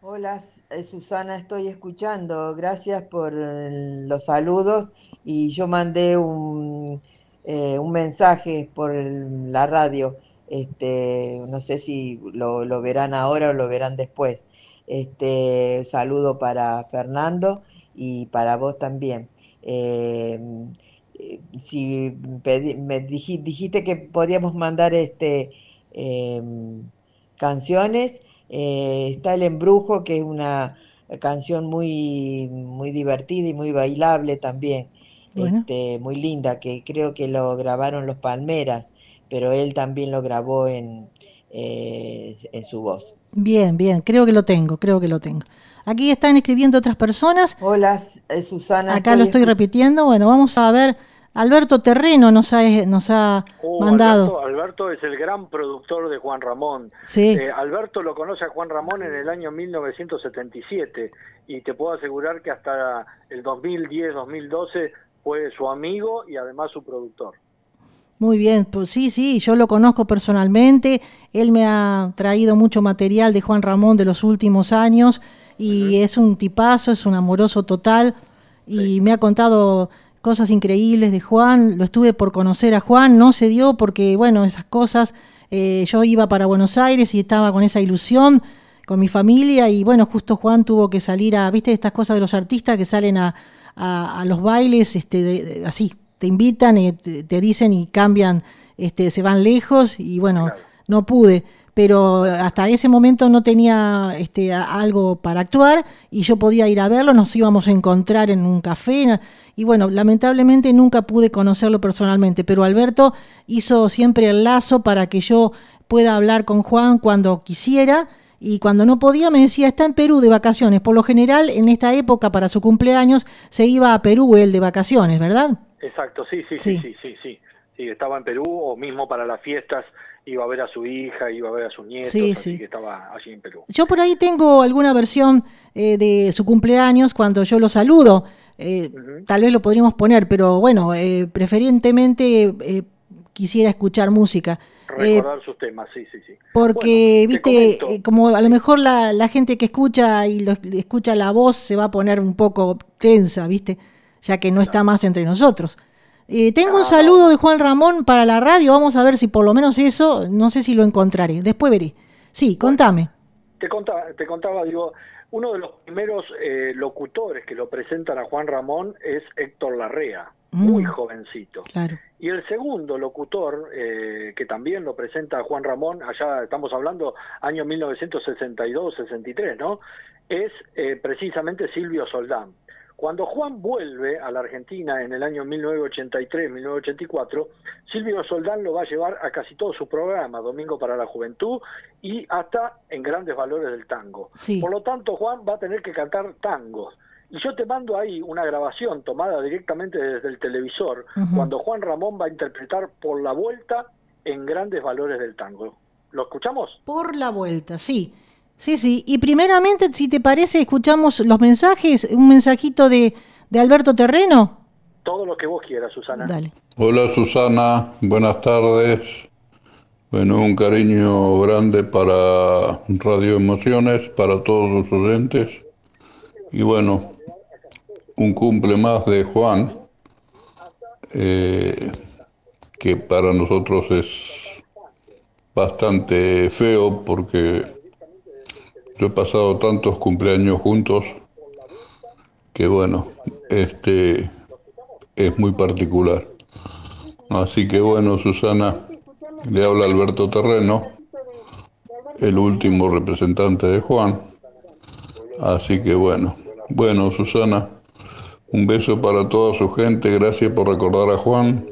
I: Hola eh, Susana, estoy escuchando. Gracias por eh, los saludos y yo mandé un, eh, un mensaje por la radio. Este, no sé si lo, verán ahora o lo verán después. Este, saludo para Fernando y para vos también. Eh, si me diji- dijiste que podíamos mandar este em, canciones. Eh, está El Embrujo, que es una canción muy, muy divertida y muy bailable también,
B: Bueno.
I: este, muy linda, que creo que lo grabaron los Palmeras, pero él también lo grabó en, eh, en su voz.
B: Bien, bien, creo que lo tengo, creo que lo tengo. Aquí están escribiendo otras personas.
I: Hola, eh, Susana.
B: Acá lo estoy repitiendo. Bueno, vamos a ver. Alberto Terreno nos ha, nos ha
A: Oh,
B: mandado.
A: Alberto, Alberto es el gran productor de Juan Ramón.
B: Sí.
A: Eh, Alberto lo conoce a Juan Ramón en el año 1977 y te puedo asegurar que hasta el 2010-2012 fue su amigo y además su productor.
B: Muy bien, pues sí, sí, yo lo conozco personalmente. Él me ha traído mucho material de Juan Ramón de los últimos años y es un tipazo, es un amoroso total y me ha contado cosas increíbles de Juan. Lo estuve por conocer a Juan, no se dio porque, bueno, esas cosas. eh, yo iba para Buenos Aires y estaba con esa ilusión con mi familia y bueno, justo Juan tuvo que salir a, viste, estas cosas de los artistas que salen a, a- a los bailes, este, de- de- así, te invitan y te, te dicen y cambian, este, se van lejos y bueno, no pude, pero hasta ese momento no tenía este, algo para actuar y yo podía ir a verlo, nos íbamos a encontrar en un café y bueno, lamentablemente nunca pude conocerlo personalmente, pero Alberto hizo siempre el lazo para que yo pueda hablar con Juan cuando quisiera y cuando no podía me decía, está en Perú de vacaciones. Por lo general, en esta época, para su cumpleaños, se iba a Perú él de vacaciones, ¿verdad?
A: Exacto, sí, sí,
B: Sí.
A: sí, sí, sí, sí. Estaba en Perú o mismo para las fiestas iba a ver a su hija, iba a ver a sus nietos,
B: Sí,
A: así
B: sí.
A: que estaba allí en Perú.
B: Yo por ahí tengo alguna versión eh, de su cumpleaños cuando yo lo saludo. Eh, Tal vez lo podríamos poner, pero bueno, eh, preferentemente eh, quisiera escuchar música. Eh,
A: Recordar sus temas, sí, sí, sí.
B: Porque,
A: Bueno,
B: viste, eh, como a lo mejor la, la gente que escucha y lo, escucha la voz se va a poner un poco tensa, viste, ya que no está más entre nosotros. Eh, tengo un saludo de Juan Ramón para la radio, vamos a ver si por lo menos eso, no sé si lo encontraré, después veré. Sí, contame.
A: Te contaba, te contaba, digo, uno de los primeros eh, locutores que lo presentan a Juan Ramón es Héctor Larrea, muy
B: Mm.
A: jovencito.
B: Claro.
A: Y el segundo locutor, eh, que también lo presenta Juan Ramón, allá estamos hablando año 1962-63, ¿no? Es eh, precisamente Silvio Soldán. Cuando Juan vuelve a la Argentina en el año 1983-1984, Silvio Soldán lo va a llevar a casi todo su programa, Domingo para la Juventud, y hasta en Grandes Valores del Tango.
B: Sí.
A: Por lo tanto, Juan va a tener que cantar tangos. Y yo te mando ahí una grabación tomada directamente desde el televisor, cuando Juan Ramón va a interpretar por la vuelta en Grandes Valores del Tango. ¿Lo escuchamos?
B: Por la vuelta, sí. Sí, sí. Y primeramente, si te parece, escuchamos los mensajes, un mensajito de, de Alberto Terreno.
A: Todo lo que vos quieras, Susana.
B: Dale.
J: Hola Susana, buenas tardes. Bueno, un cariño grande para Radio Emociones, para todos los oyentes. Y bueno, un cumple más de Juan, eh, que para nosotros es bastante feo porque yo he pasado tantos cumpleaños juntos que bueno, este es muy particular. Así que bueno, Susana, le habla Alberto Terreno, el último representante de Juan. Así que bueno, bueno, Susana, un beso para toda su gente, gracias por recordar a Juan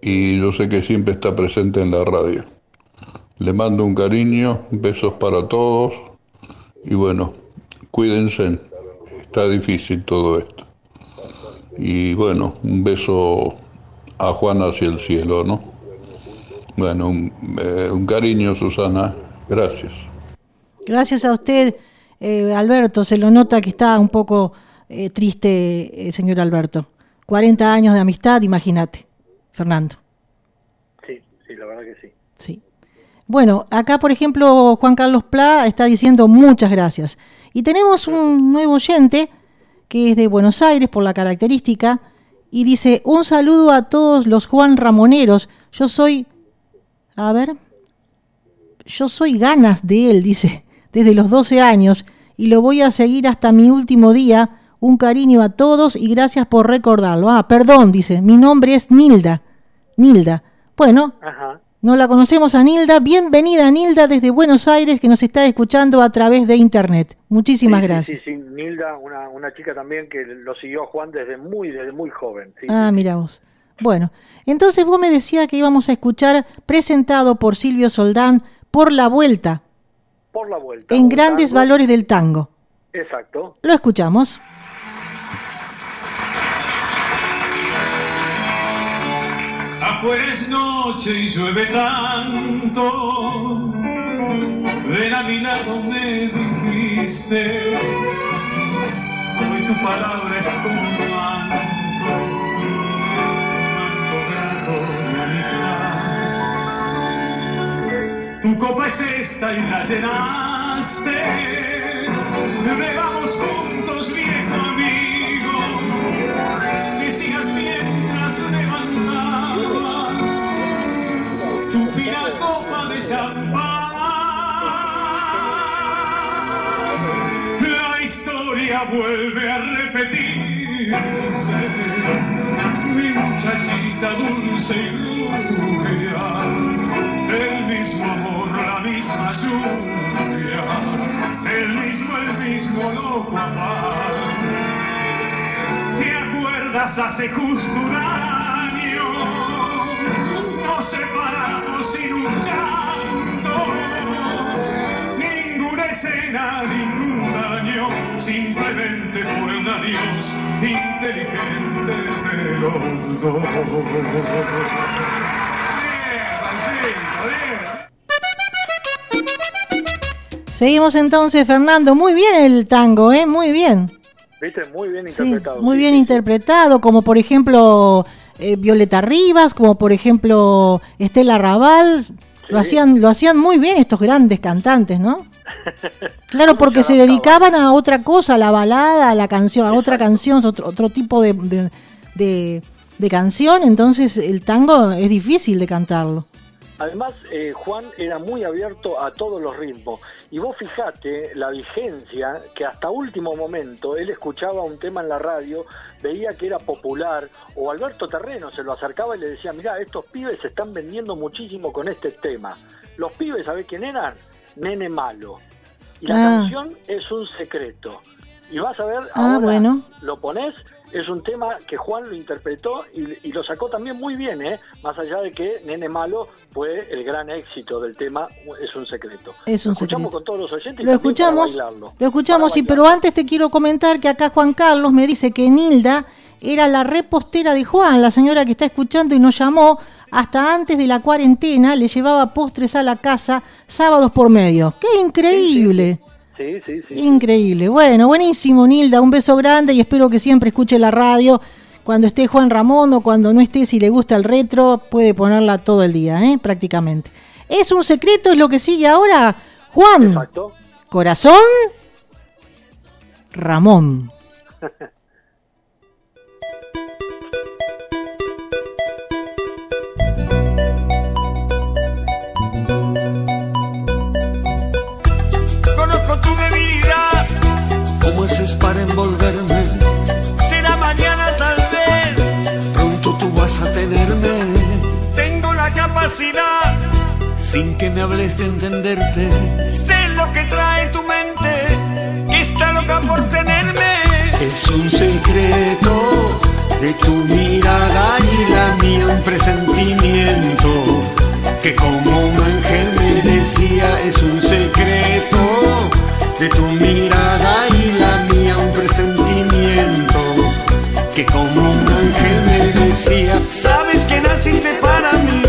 J: y yo sé que siempre está presente en la radio. Le mando un cariño, besos para todos y bueno, cuídense, está difícil todo esto. Y bueno, un beso a Juan hacia el cielo, ¿no? Bueno, un, eh, cariño, Susana, gracias.
B: Gracias a usted, eh, Alberto. Se lo nota que está un poco eh, triste, eh, señor Alberto. 40 años de amistad, imagínate, Fernando.
A: Sí, sí, la verdad que sí.
B: Sí. Bueno, acá por ejemplo Juan Carlos Pla está diciendo muchas gracias. Y tenemos un nuevo oyente que es de Buenos Aires por la característica y dice un saludo a todos los Juan Ramoneros. Yo soy, a ver, yo soy ganas de él, dice, desde los 12 años y lo voy a seguir hasta mi último día. Un cariño a todos y gracias por recordarlo. Ah, perdón, dice, mi nombre es Nilda. Nilda. Bueno,
A: Ajá.
B: no la conocemos a Nilda. Bienvenida Nilda desde Buenos Aires que nos está escuchando a través de internet. Muchísimas
A: Sí,
B: gracias.
A: Sí, sí, Nilda, una, una chica también que lo siguió a Juan desde muy, desde muy joven. Sí,
B: Ah, mira vos. Bueno, entonces vos me decías que íbamos a escuchar presentado por Silvio Soldán por la vuelta.
A: por la vuelta.
B: en grandes
A: tango-
B: valores del tango.
A: Exacto.
B: Lo escuchamos.
D: Afuera es noche y llueve tanto. Ven a mi lado, me dijiste. Hoy tu palabra es como un manto. Manto grato de amistad. Tu copa es esta y la llenaste. Bebamos juntos, viejo amigo. Fina copa de champán. La historia vuelve a repetirse. Mi muchachita dulce y rubia, el mismo amor, la misma lluvia, el mismo, el mismo loco afán. ¿Te acuerdas hace justo un? Nos separamos sin un llanto. Ninguna escena, ningún daño. Simplemente fue un adiós inteligente de los dos.
B: Seguimos entonces, Fernando. Muy bien el tango, ¿eh? Muy bien.
A: ¿Viste? Muy bien
B: Sí,
A: interpretado.
B: muy
A: sí,
B: bien
A: sí, sí.
B: interpretado, como por ejemplo eh, Violeta Rivas, como por ejemplo Estela Raval. Lo hacían, lo hacían muy bien estos grandes cantantes, ¿no? Claro, porque se dedicaban a otra cosa, a la balada, a la canción, a otra canción, otro, otro tipo de, de, de- de canción, entonces el tango es difícil de cantarlo.
A: Además, eh, Juan era muy abierto a todos los ritmos. Y vos fijate la vigencia que hasta último momento él escuchaba un tema en la radio, veía que era popular, o Alberto Terreno se lo acercaba y le decía, mirá, estos pibes se están vendiendo muchísimo con este tema. Los pibes, ¿sabés quién eran? Nene Malo. Y la
B: Ah.
A: canción es un secreto. Y vas a ver,
B: Ah,
A: ahora
B: bueno.
A: lo pones, es un tema que Juan lo interpretó y, y lo sacó también muy bien, ¿eh? Más allá de que Nene Malo fue el gran éxito del tema, es un secreto.
B: Es un
A: lo escuchamos
B: secreto.
A: con todos los oyentes y
B: Lo
A: también para
B: escuchamos,
A: bailarlo.
B: lo escuchamos, sí, pero antes te quiero comentar que acá Juan Carlos me dice que Nilda era la repostera de Juan, la señora que está escuchando y nos llamó hasta antes de la cuarentena, le llevaba postres a la casa sábados por medio. ¡Qué increíble!
A: Sí, sí, sí.
B: Increíble. Bueno, buenísimo, Nilda. Un beso grande y espero que siempre escuche la radio. Cuando esté Juan Ramón o cuando no esté, si le gusta el retro, puede ponerla todo el día, ¿eh? prácticamente. Es un secreto, es lo que sigue ahora. Juan.
A: Exacto.
B: Corazón. Ramón.
C: sin que me hables de entenderte. Sé lo que trae tu mente, que está loca por tenerme.
K: Es un secreto de tu mirada y la mía, un presentimiento que como un ángel me decía, es un secreto de tu mirada y la mía, un presentimiento que como un ángel me decía,
C: Sabes que naciste para mí,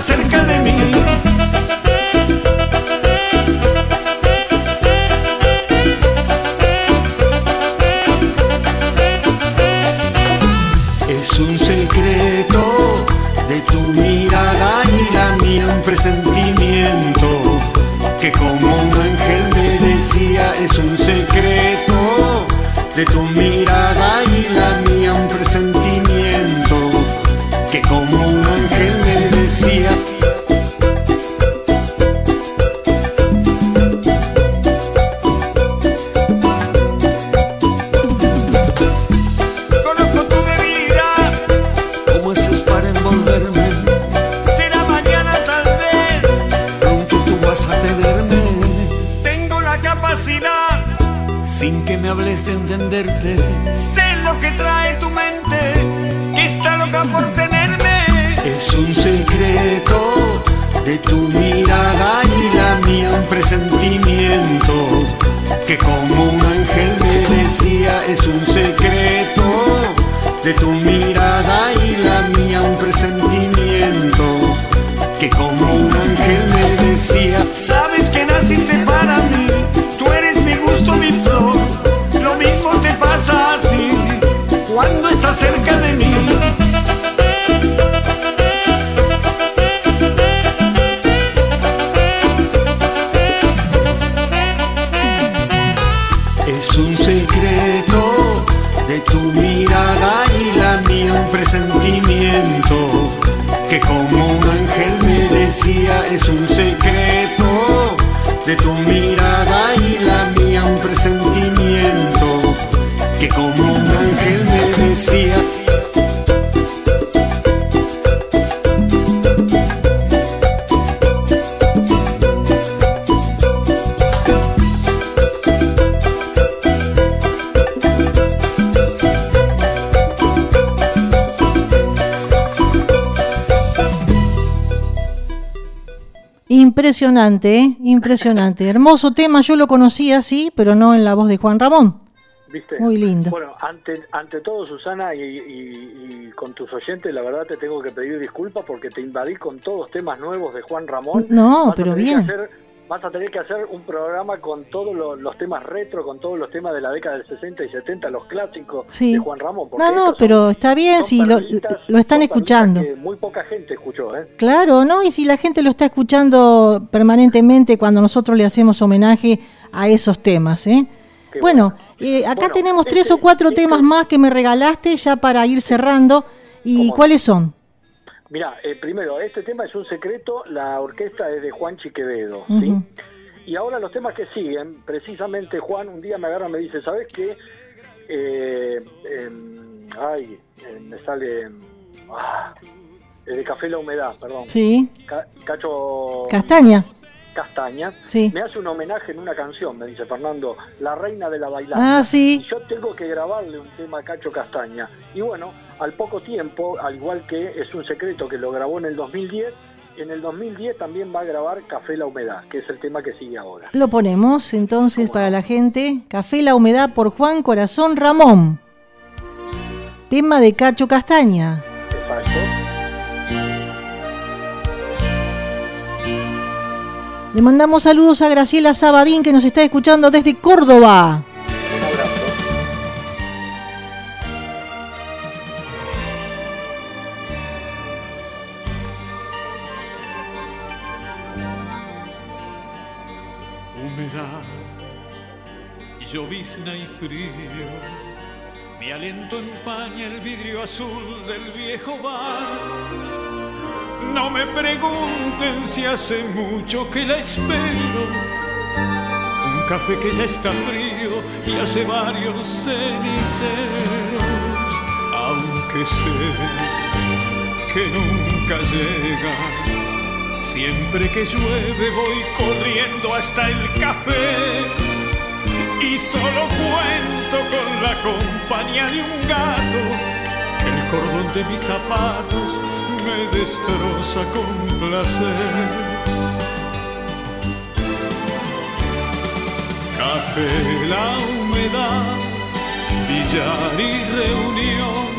C: cerca de mí.
K: Es un secreto de tu mirada y la mía, un presentimiento que como un ángel me decía, es un secreto de tu mirada
B: Impresionante, ¿eh? impresionante. Hermoso tema, yo lo conocía así, pero no en la voz de Juan Ramón.
A: ¿Viste?
B: Muy lindo.
A: Bueno, ante, ante todo, Susana, y, y- y con tus oyentes, la verdad te tengo que pedir disculpas porque te invadí con todos temas nuevos de Juan Ramón.
B: No,
A: a
B: pero bien.
A: hacer- vas a tener que hacer un programa con todos los, los temas retro, con todos los temas de la década del 60 y 70, los clásicos
B: Sí.
A: de Juan Ramón.
B: No, no, pero está bien si lo, están escuchando.
A: que muy poca gente escuchó, ¿eh?
B: Claro, ¿no? Y si la gente lo está escuchando permanentemente cuando nosotros le hacemos homenaje a esos temas, ¿eh?
A: Qué
B: Bueno, eh, acá
A: Bueno,
B: tenemos tres
A: este-
B: o cuatro temas más que me regalaste ya para ir cerrando. ¿Y cuáles son?
A: Mira, eh, primero, este tema es un secreto, la orquesta es de Juan Chiquevedo, ¿sí? Y ahora los temas que siguen, precisamente Juan un día me agarra y me dice, ¿sabes qué? Eh, em, ay, eh, me sale... ah, de Café La Humedad, perdón.
B: Sí,
A: Ca- Cacho
B: Castaña.
A: Castaña.
B: Sí.
A: Me hace un homenaje en una canción, me dice Fernando, La Reina de la Bailanta.
B: Ah, sí.
A: Y yo tengo que grabarle un tema a Cacho Castaña. Y bueno, al poco tiempo, al igual que es un secreto que lo grabó en el 2010, en el 2010 también va a grabar Café La Humedad, que es el tema que sigue ahora.
B: Lo ponemos entonces para la gente. Café La Humedad por Juan Corazón Ramón. Tema de Cacho Castaña. Le mandamos saludos a Graciela Sabadín que nos está escuchando desde Córdoba.
C: Llovizna y frío. Mi aliento empaña el vidrio azul del viejo bar. Si hace mucho que la espero. Un café que ya está frío y hace varios ceniceros. Aunque sé que nunca llega. Siempre que llueve voy corriendo hasta el café y solo cuento con la compañía de un gato el cordón de mis zapatos me destroza con placer. Café, la humedad, billar y reunión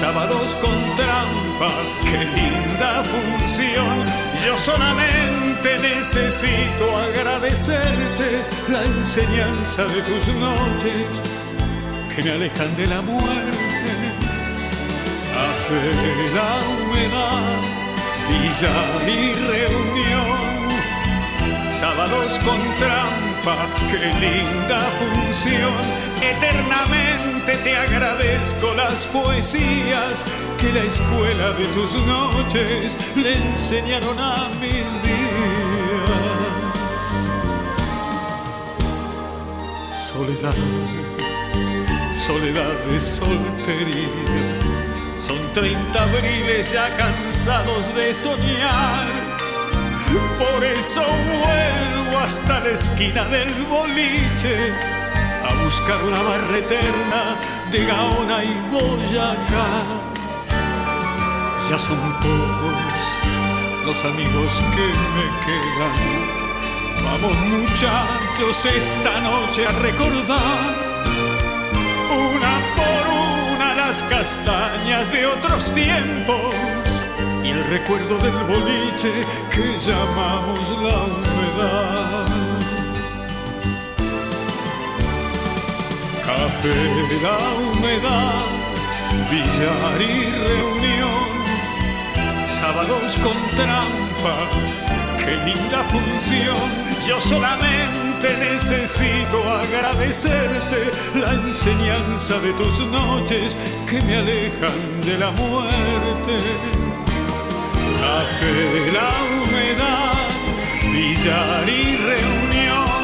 C: sábados con trampa, qué linda función. Yo solamente necesito agradecerte la enseñanza de tus noches que me alejan de la muerte. Café, la humedad, billar y reunión. Sábados con trampa, qué linda función. Eternamente te agradezco las poesías que la escuela de tus noches le enseñaron a mis días. Soledad, soledad de soltería. Son 30 abriles ya cansados de soñar. Por eso vuelvo hasta la esquina del boliche a buscar una barra eterna de Gaona y Boyacá. Ya son pocos los amigos que me quedan. Vamos muchachos esta noche a recordar una por una las castañas de otros tiempos y el recuerdo del boliche que llamamos la humedad. Café, la humedad, billar y reunión, sábados con trampa, qué linda función. Yo solamente necesito agradecerte la enseñanza de tus noches que me alejan de la muerte. Café, la humedad, billar y reunión,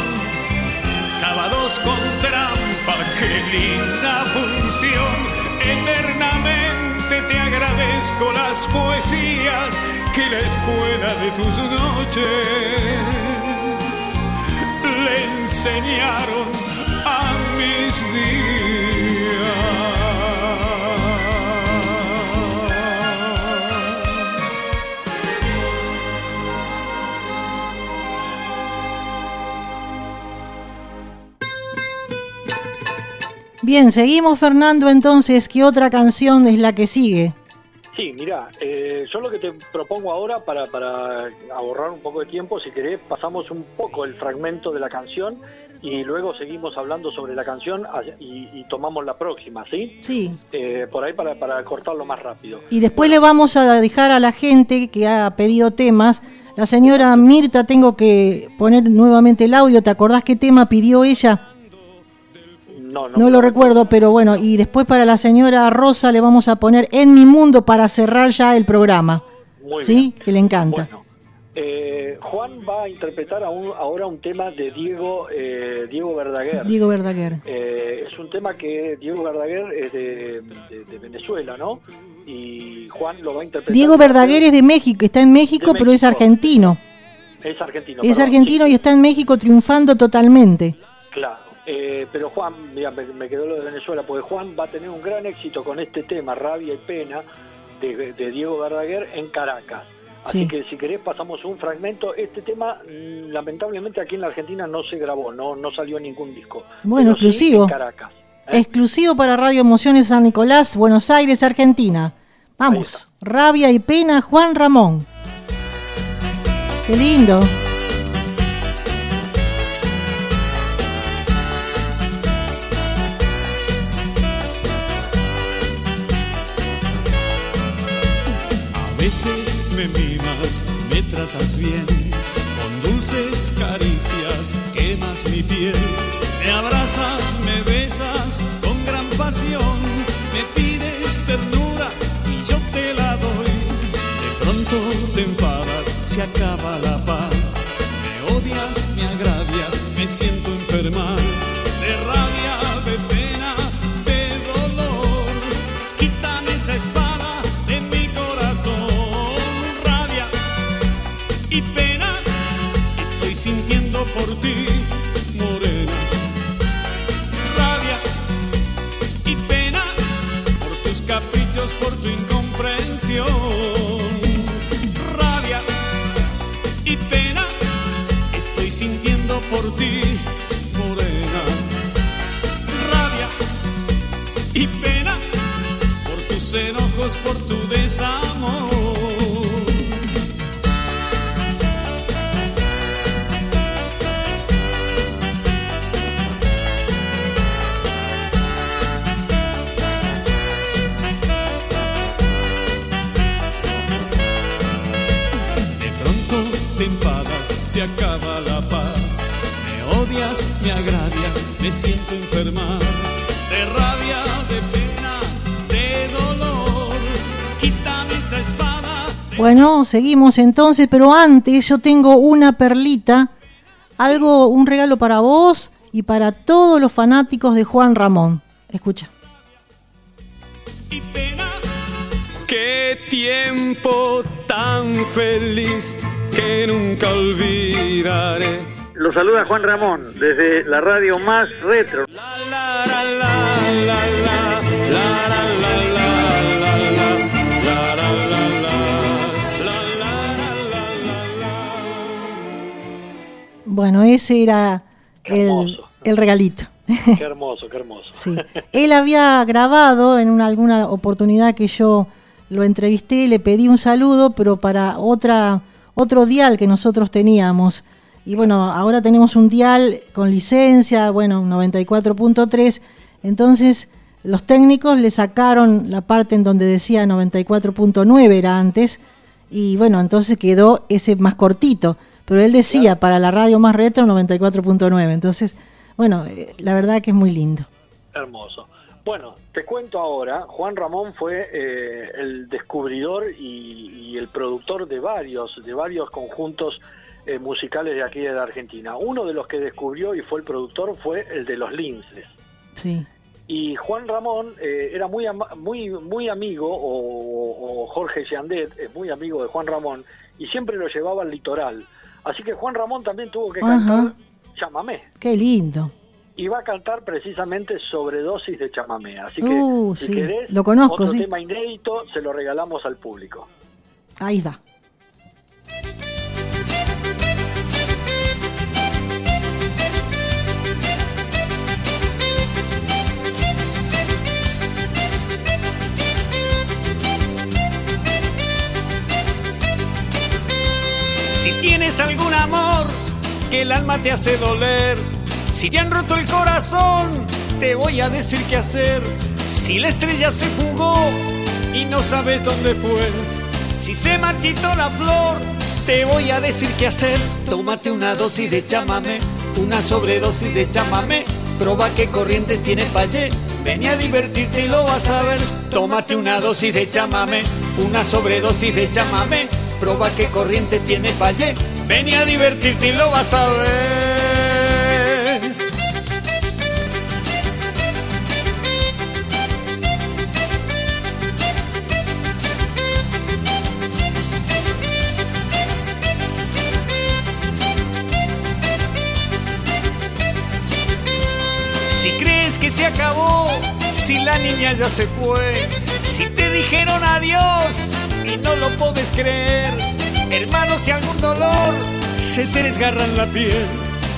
C: sábados con trampa, qué linda función. Eternamente te agradezco las poesías que la escuela de tus noches a mis días.
B: Bien, seguimos Fernando entonces, ¿qué otra canción es la que sigue?
A: Sí, mira, eh, yo lo que te propongo ahora para, para ahorrar un poco de tiempo, si querés, pasamos un poco el fragmento de la canción y luego seguimos hablando sobre la canción y, y tomamos la próxima, ¿sí?
B: Sí.
A: Eh, por ahí para, para cortarlo más rápido.
B: Y después le vamos a dejar a la gente que ha pedido temas. La señora Mirta, tengo que poner nuevamente el audio. ¿Te acordás qué tema pidió ella?
A: No, no,
B: No lo recuerdo, pero bueno. Y después para la señora Rosa le vamos a poner En mi mundo para cerrar ya el programa.
A: Muy
B: ¿Sí? Que le encanta.
A: Eh, Juan va a interpretar a un- ahora un tema de Diego eh, Diego Verdaguer.
B: Diego Verdaguer.
A: Eh, es un tema que Diego Verdaguer es de, de- de Venezuela, ¿no? Y Juan lo va a interpretar.
B: Diego Verdaguer es de México, está en México, pero es argentino.
A: Es argentino.
B: Es
A: perdón,
B: argentino y está en México triunfando totalmente.
A: claro. Eh, pero Juan, mira, me, me quedó lo de Venezuela, porque Juan va a tener un gran éxito con este tema, Rabia y Pena, de, de Diego Verdaguer en Caracas. Así
B: Sí.
A: que si querés pasamos un fragmento. Este tema, mm, lamentablemente aquí en la Argentina no se grabó, no, no salió ningún disco.
B: Bueno,
A: sí
B: exclusivo.
A: en Caracas. ¿eh?
B: Exclusivo para Radio Emociones San Nicolás, Buenos Aires, Argentina. Vamos, Rabia y Pena, Juan Ramón. Qué lindo.
C: Veces me mimas, me tratas bien, con dulces caricias quemas mi piel. Me abrazas, me besas con gran pasión, me pides ternura y yo te la doy. De pronto te enfadas, se acaba la paz. Me odias, me agravias, me siento enfermar. Y pena estoy sintiendo por ti, morena. Rabia y pena por tus caprichos, por tu incomprensión. Rabia y pena estoy sintiendo por ti, morena. Rabia y pena por tus enojos, por tu desamor. Me siento enfermar. De rabia, de pena, de dolor. Quítame esa espada.
B: Bueno, seguimos entonces, pero antes yo tengo una perlita, algo, un regalo para vos y para todos los fanáticos de Juan Ramón. Escucha.
D: Qué tiempo tan feliz que nunca olvidaré.
A: Lo saluda Juan Ramón desde la radio más retro.
B: Bueno, ese era el, el, regalito.
A: Qué hermoso, qué hermoso.
B: Sí. Él había grabado en una, alguna oportunidad que yo lo entrevisté, le pedí un saludo, pero para otra, otro dial que nosotros teníamos. Y bueno, ahora tenemos un dial con licencia, bueno, un 94.3. Entonces, los técnicos le sacaron la parte en donde decía 94.9 era antes. Y bueno, entonces quedó ese más cortito. Pero él decía para la radio más retro 94.9. Entonces, bueno, eh, la verdad que es muy lindo.
A: Hermoso. Bueno, te cuento ahora, Juan Ramón fue eh, el descubridor y, y el productor de varios, de varios conjuntos eh, musicales de aquí de la Argentina. Uno de los que descubrió y fue el productor fue el de los Linces.
B: Sí.
A: Y Juan Ramón eh, era muy, muy, muy amigo, o, o Jorge Yandet es muy amigo de Juan Ramón, y siempre lo llevaba al litoral. Así que Juan Ramón también tuvo que
B: Ajá.
A: cantar chamamé.
B: Qué lindo.
A: Y va a cantar precisamente sobredosis de chamamé. Así que,
B: Uh,
A: si
B: sí,
A: querés,
B: lo conozco,
A: otro
B: sí.
A: tema inédito se lo regalamos al público.
B: Ahí va.
C: Si tienes algún amor que el alma te hace doler, si te han roto el corazón, te voy a decir qué hacer. Si la estrella se fugó y no sabes dónde fue, si se marchitó la flor, te voy a decir qué hacer. Tómate una dosis de chamamé, una sobredosis de chamamé. Proba qué corrientes tiene Payé. Ven a divertirte y lo vas a ver. Tómate una dosis de chamamé, una sobredosis de chamamé. Proba qué corriente tiene Payé. Ven a divertirte y lo vas a ver. Si crees que se acabó, si la niña ya se fue, si te dijeron adiós no lo puedes creer, hermano, si algún dolor se te desgarra en la piel,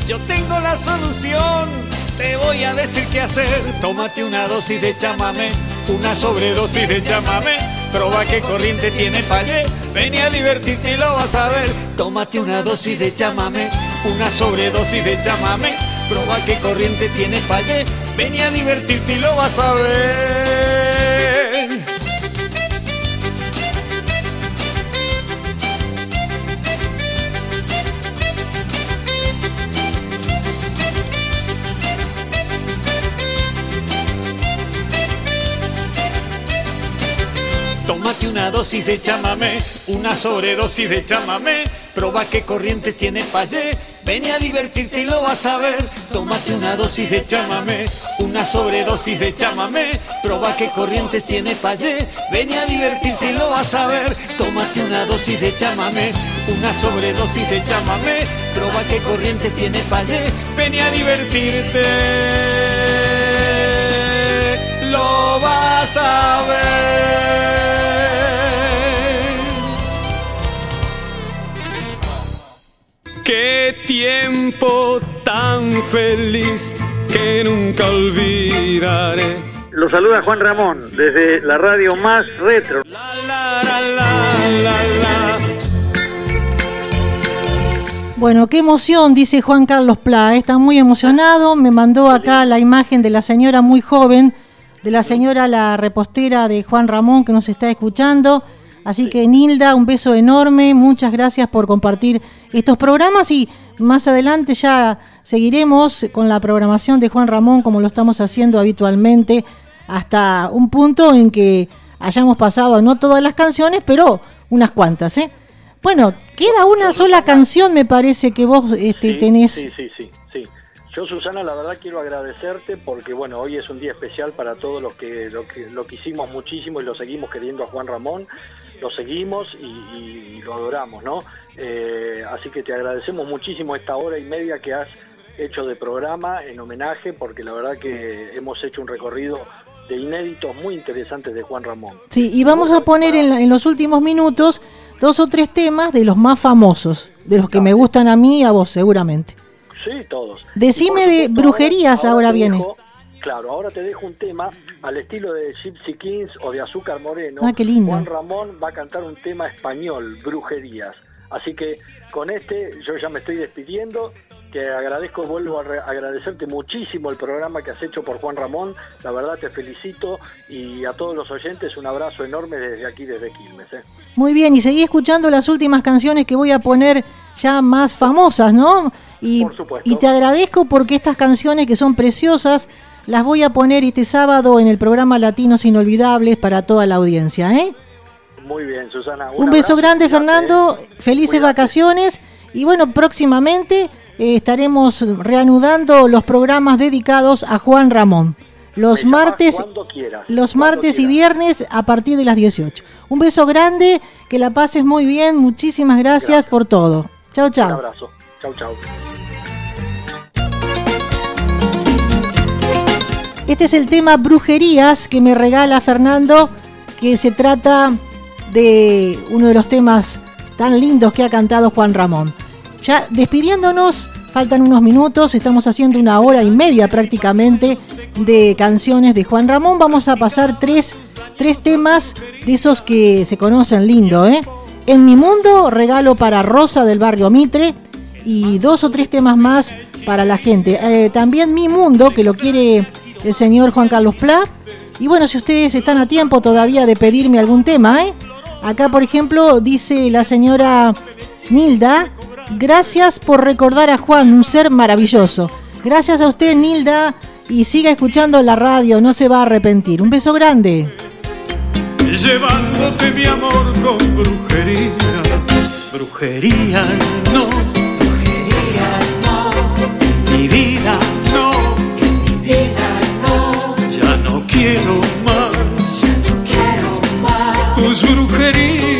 C: yo tengo la solución, te voy a decir qué hacer. Tómate una dosis de chamamé, una sobredosis de chamamé. Proba qué corriente tiene payé, ven a divertirte y lo vas a ver. Tómate una dosis de chamamé, una sobredosis de chamamé. Proba qué corriente tiene payé, ven a divertirte y lo vas a ver. Tómate una dosis de chamamé, una sobredosis de chamamé. Proba qué corriente tiene payé. Ven a divertirte y lo vas a ver. Tómate una dosis de chamamé, una sobredosis de chamamé. Proba qué corriente tiene payé. Ven a divertirte y lo vas a ver. Tómate una dosis de chamamé, una sobredosis de chamamé. Proba qué corriente tiene payé. Ven a divertirte. Lo vas a ver.
D: Qué tiempo tan feliz que nunca olvidaré.
A: Lo saluda Juan Ramón desde la radio más retro.
B: Bueno, qué emoción, dice Juan Carlos Pla. Está muy emocionado. Me mandó acá la imagen de la señora muy joven, de la señora la repostera de Juan Ramón que nos está escuchando. Así que Nilda, un beso enorme. Muchas gracias por compartir estos programas y más adelante ya seguiremos con la programación de Juan Ramón como lo estamos haciendo habitualmente hasta un punto en que hayamos pasado no todas las canciones, pero unas cuantas, ¿eh? Bueno, queda una sola canción, me parece que vos este,
A: Sí,
B: tenés.
A: Sí, sí, sí. Yo, Susana, la verdad quiero agradecerte porque, bueno, hoy es un día especial para todos los que lo que lo quisimos muchísimo y lo seguimos queriendo a Juan Ramón, lo seguimos y, y lo adoramos, ¿no? Eh, así que te agradecemos muchísimo esta hora y media que has hecho de programa en homenaje porque la verdad que hemos hecho un recorrido de inéditos muy interesantes de Juan Ramón.
B: Sí, y vamos a poner en, la- en los últimos minutos, dos o tres temas de los más famosos, de los que me gustan a mí y a vos seguramente.
A: Sí, todos.
B: Decime de brujerías ahora
A: te
B: viene.
A: claro, ahora te dejo un tema al estilo de Gypsy Kings o de Azúcar Moreno.
B: Ah, qué lindo.
A: Juan Ramón va a cantar un tema español, Brujerías. Así que con este yo ya me estoy despidiendo. Te agradezco, vuelvo a re- agradecerte muchísimo el programa que has hecho por Juan Ramón. La verdad te felicito y a todos los oyentes un abrazo enorme desde aquí, desde Quilmes. ¿eh?
B: Muy bien, y seguí escuchando las últimas canciones que voy a poner ya más famosas, ¿no? Y, te agradezco porque estas canciones que son preciosas las voy a poner este sábado en el programa Latinos Inolvidables para toda la audiencia, ¿eh?
A: Muy bien, Susana.
B: Un, beso grande,
A: cuídate,
B: Fernando. Felices
A: Cuídate.
B: vacaciones. Y bueno, próximamente eh, estaremos reanudando los programas dedicados a Juan Ramón. Los
A: Me
B: martes,
A: quieras,
B: los martes y viernes a partir de las 18. Un beso grande, que la pases muy bien. Muchísimas gracias, por todo. Chao,
A: Un
B: chao.
A: abrazo. Chau, chau.
B: Este es el tema Brujerías que me regala Fernando, que se trata de uno de los temas tan lindos que ha cantado Juan Ramón. Ya despidiéndonos, faltan unos minutos, estamos haciendo una hora y media prácticamente de canciones de Juan Ramón. Vamos a pasar tres, tres temas de esos que se conocen lindo, ¿eh? En mi mundo, regalo para Rosa del barrio Mitre y dos o tres temas más para la gente. Eh, también Mi Mundo, que lo quiere el señor Juan Carlos Pla. Y bueno, si ustedes están a tiempo todavía de pedirme algún tema, ¿eh? Acá, por ejemplo, dice la señora Nilda, gracias por recordar a Juan, un ser maravilloso. Gracias a usted, Nilda, y siga escuchando la radio, no se va a arrepentir. Un beso grande.
C: llevándote mi amor con brujería. Brujería no, mi vida no, mi vida no, ya no quiero más, ya no quiero más tus brujerías.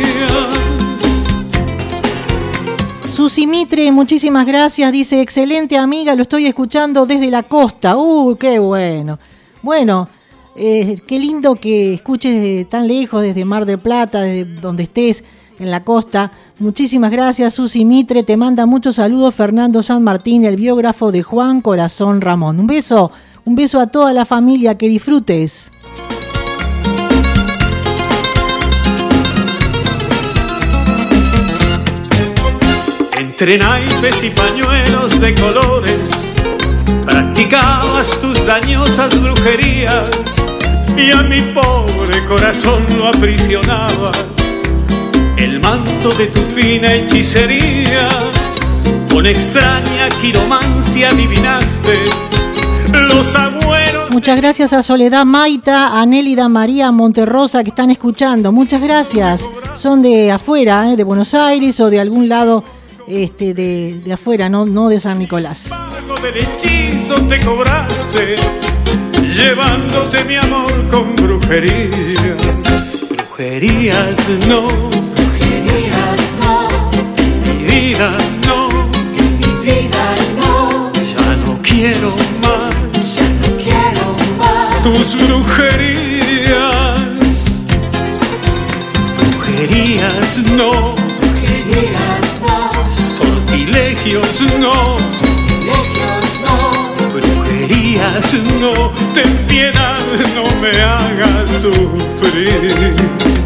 B: Susi Mitre, muchísimas gracias. Dice, excelente amiga, lo estoy escuchando desde la costa. Uy, qué bueno. Bueno, eh, qué lindo que escuches tan lejos, desde Mar del Plata, desde donde estés, en la costa. Muchísimas gracias, Susi Mitre. Te manda muchos saludos Fernando San Martín, el biógrafo de Juan Corazón Ramón. Un beso, un beso a toda la familia, que disfrutes.
C: Entre naipes y pañuelos de colores, practicabas tus dañosas brujerías y a mi pobre corazón lo aprisionaba el manto de tu fina hechicería. Con extraña quiromancia adivinaste los agüeros.
B: Muchas gracias a Soledad Maita, a Nélida María Monterrosa que están escuchando. Muchas gracias. Son de afuera, ¿eh? de Buenos Aires o de algún lado este, de, de afuera, no, no de San Nicolás.
C: Del hechizo te cobraste, llevándote mi amor con brujería. Brujerías no, vida no, mi vida no, ya no quiero más, ya no quiero más. Tus brujerías. Brujerías no, brujerías no, sortilegios no, sortilegios no, brujerías no, ten piedad, no me hagas sufrir.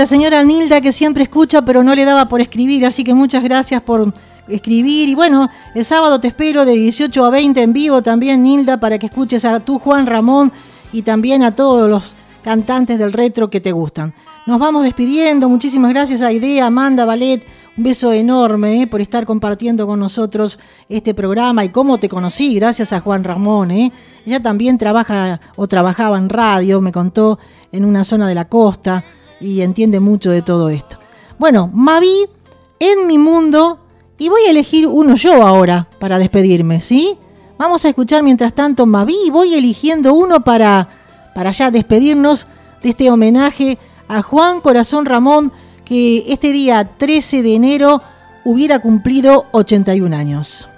B: La señora Nilda que siempre escucha pero no le daba por escribir, así que muchas gracias por escribir. Y bueno, el sábado te espero de 18 a 20 en vivo también, Nilda, para que escuches a tu Juan Ramón y también a todos los cantantes del retro que te gustan. Nos vamos despidiendo. Muchísimas gracias a Idea, Amanda, Ballet. Un beso enorme eh, por estar compartiendo con nosotros este programa y cómo te conocí, gracias a Juan Ramón. eh. Ella también trabaja o trabajaba en radio, me contó, en una zona de la costa y entiende mucho de todo esto. Bueno, Mavi, en mi mundo, y voy a elegir uno yo ahora para despedirme, ¿sí? Vamos a escuchar mientras tanto Mavi voy eligiendo uno para, para ya despedirnos de este homenaje a Juan Corazón Ramón, que este día 13 de enero hubiera cumplido 81 años.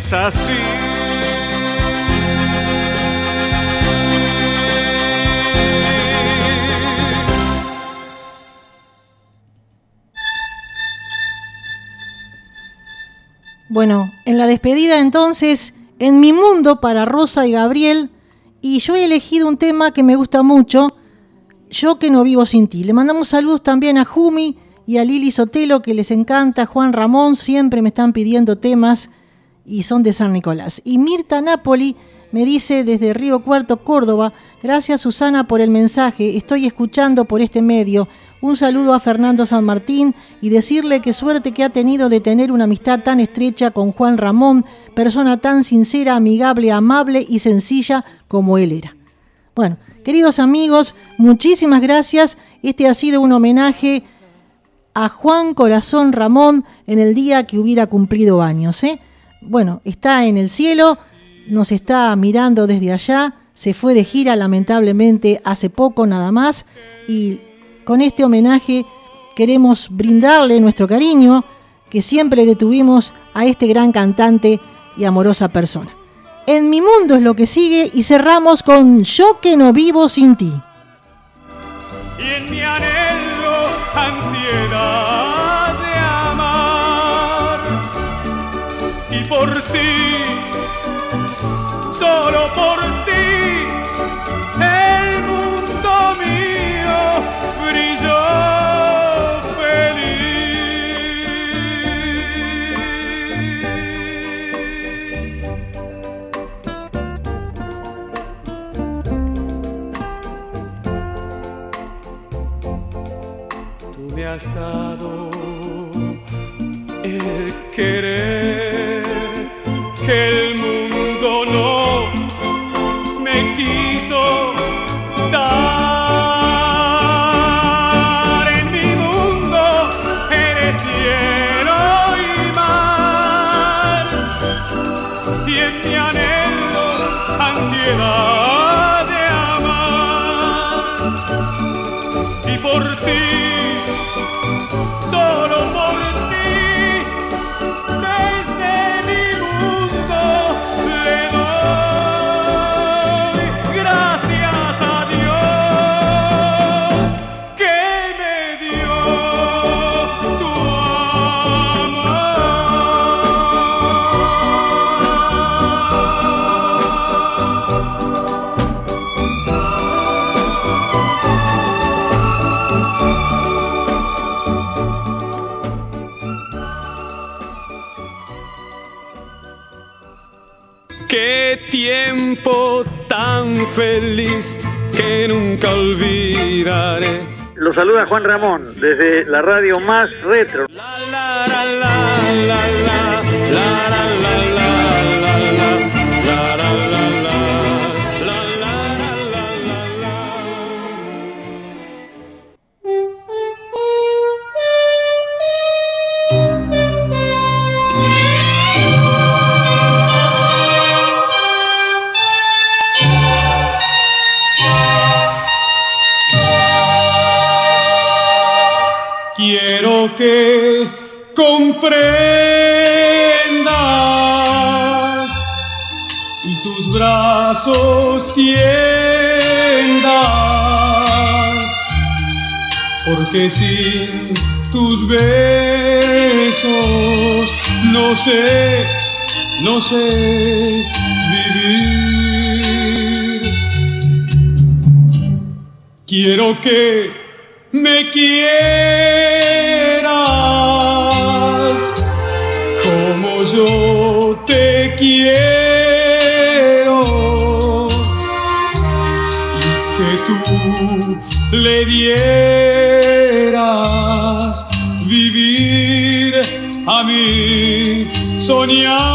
D: Es así.
B: Bueno, en la despedida entonces, en mi mundo para Rosa y Gabriel, y yo he elegido un tema que me gusta mucho, Yo que no vivo sin ti. Le mandamos saludos también a Jumi y a Lili Sotelo, que les encanta, Juan Ramón, siempre me están pidiendo temas y son de San Nicolás. Y Mirta Napoli me dice desde Río Cuarto, Córdoba, gracias Susana por el mensaje, estoy escuchando por este medio. Un saludo a Fernando San Martín y decirle qué suerte que ha tenido de tener una amistad tan estrecha con Juan Ramón, persona tan sincera, amigable, amable y sencilla como él era. Bueno, queridos amigos, muchísimas gracias. Este ha sido un homenaje a Juan Corazón Ramón en el día que hubiera cumplido años. ¿eh? Bueno, está en el cielo, nos está mirando desde allá, se fue de gira lamentablemente hace poco nada más y con este homenaje queremos brindarle nuestro cariño, que siempre le tuvimos a este gran cantante y amorosa persona. En mi mundo es lo que sigue y cerramos con Yo que no vivo sin ti.
D: y en mi anhelo ansiedad por ti. Solo por ti el mundo mío brilló feliz. Tú me has dado el querer que tiempo tan feliz que nunca olvidaré.
L: Lo saluda Juan Ramón desde la radio más retro.
D: Quiero sin tus besos no sé, no sé vivir. Quiero que me quieras como yo te quiero y que tú le dieras mí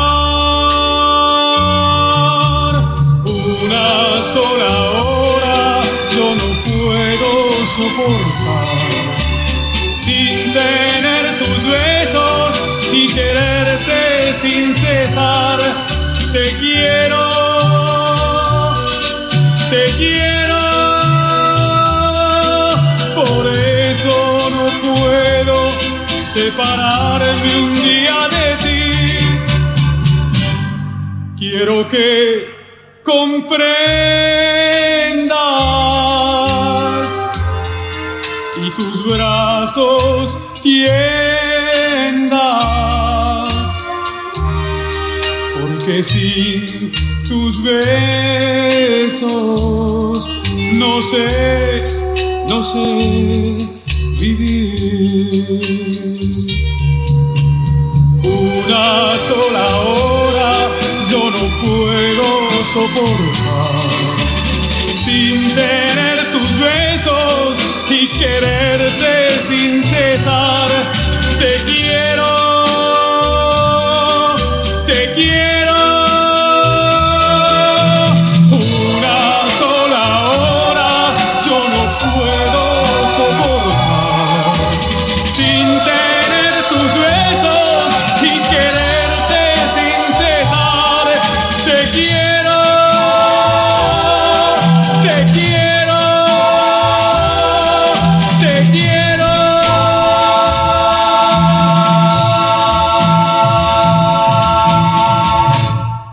D: Quiero que comprendas. Y tus brazos tiendas, porque sin tus besos no sé, no sé puedo soportar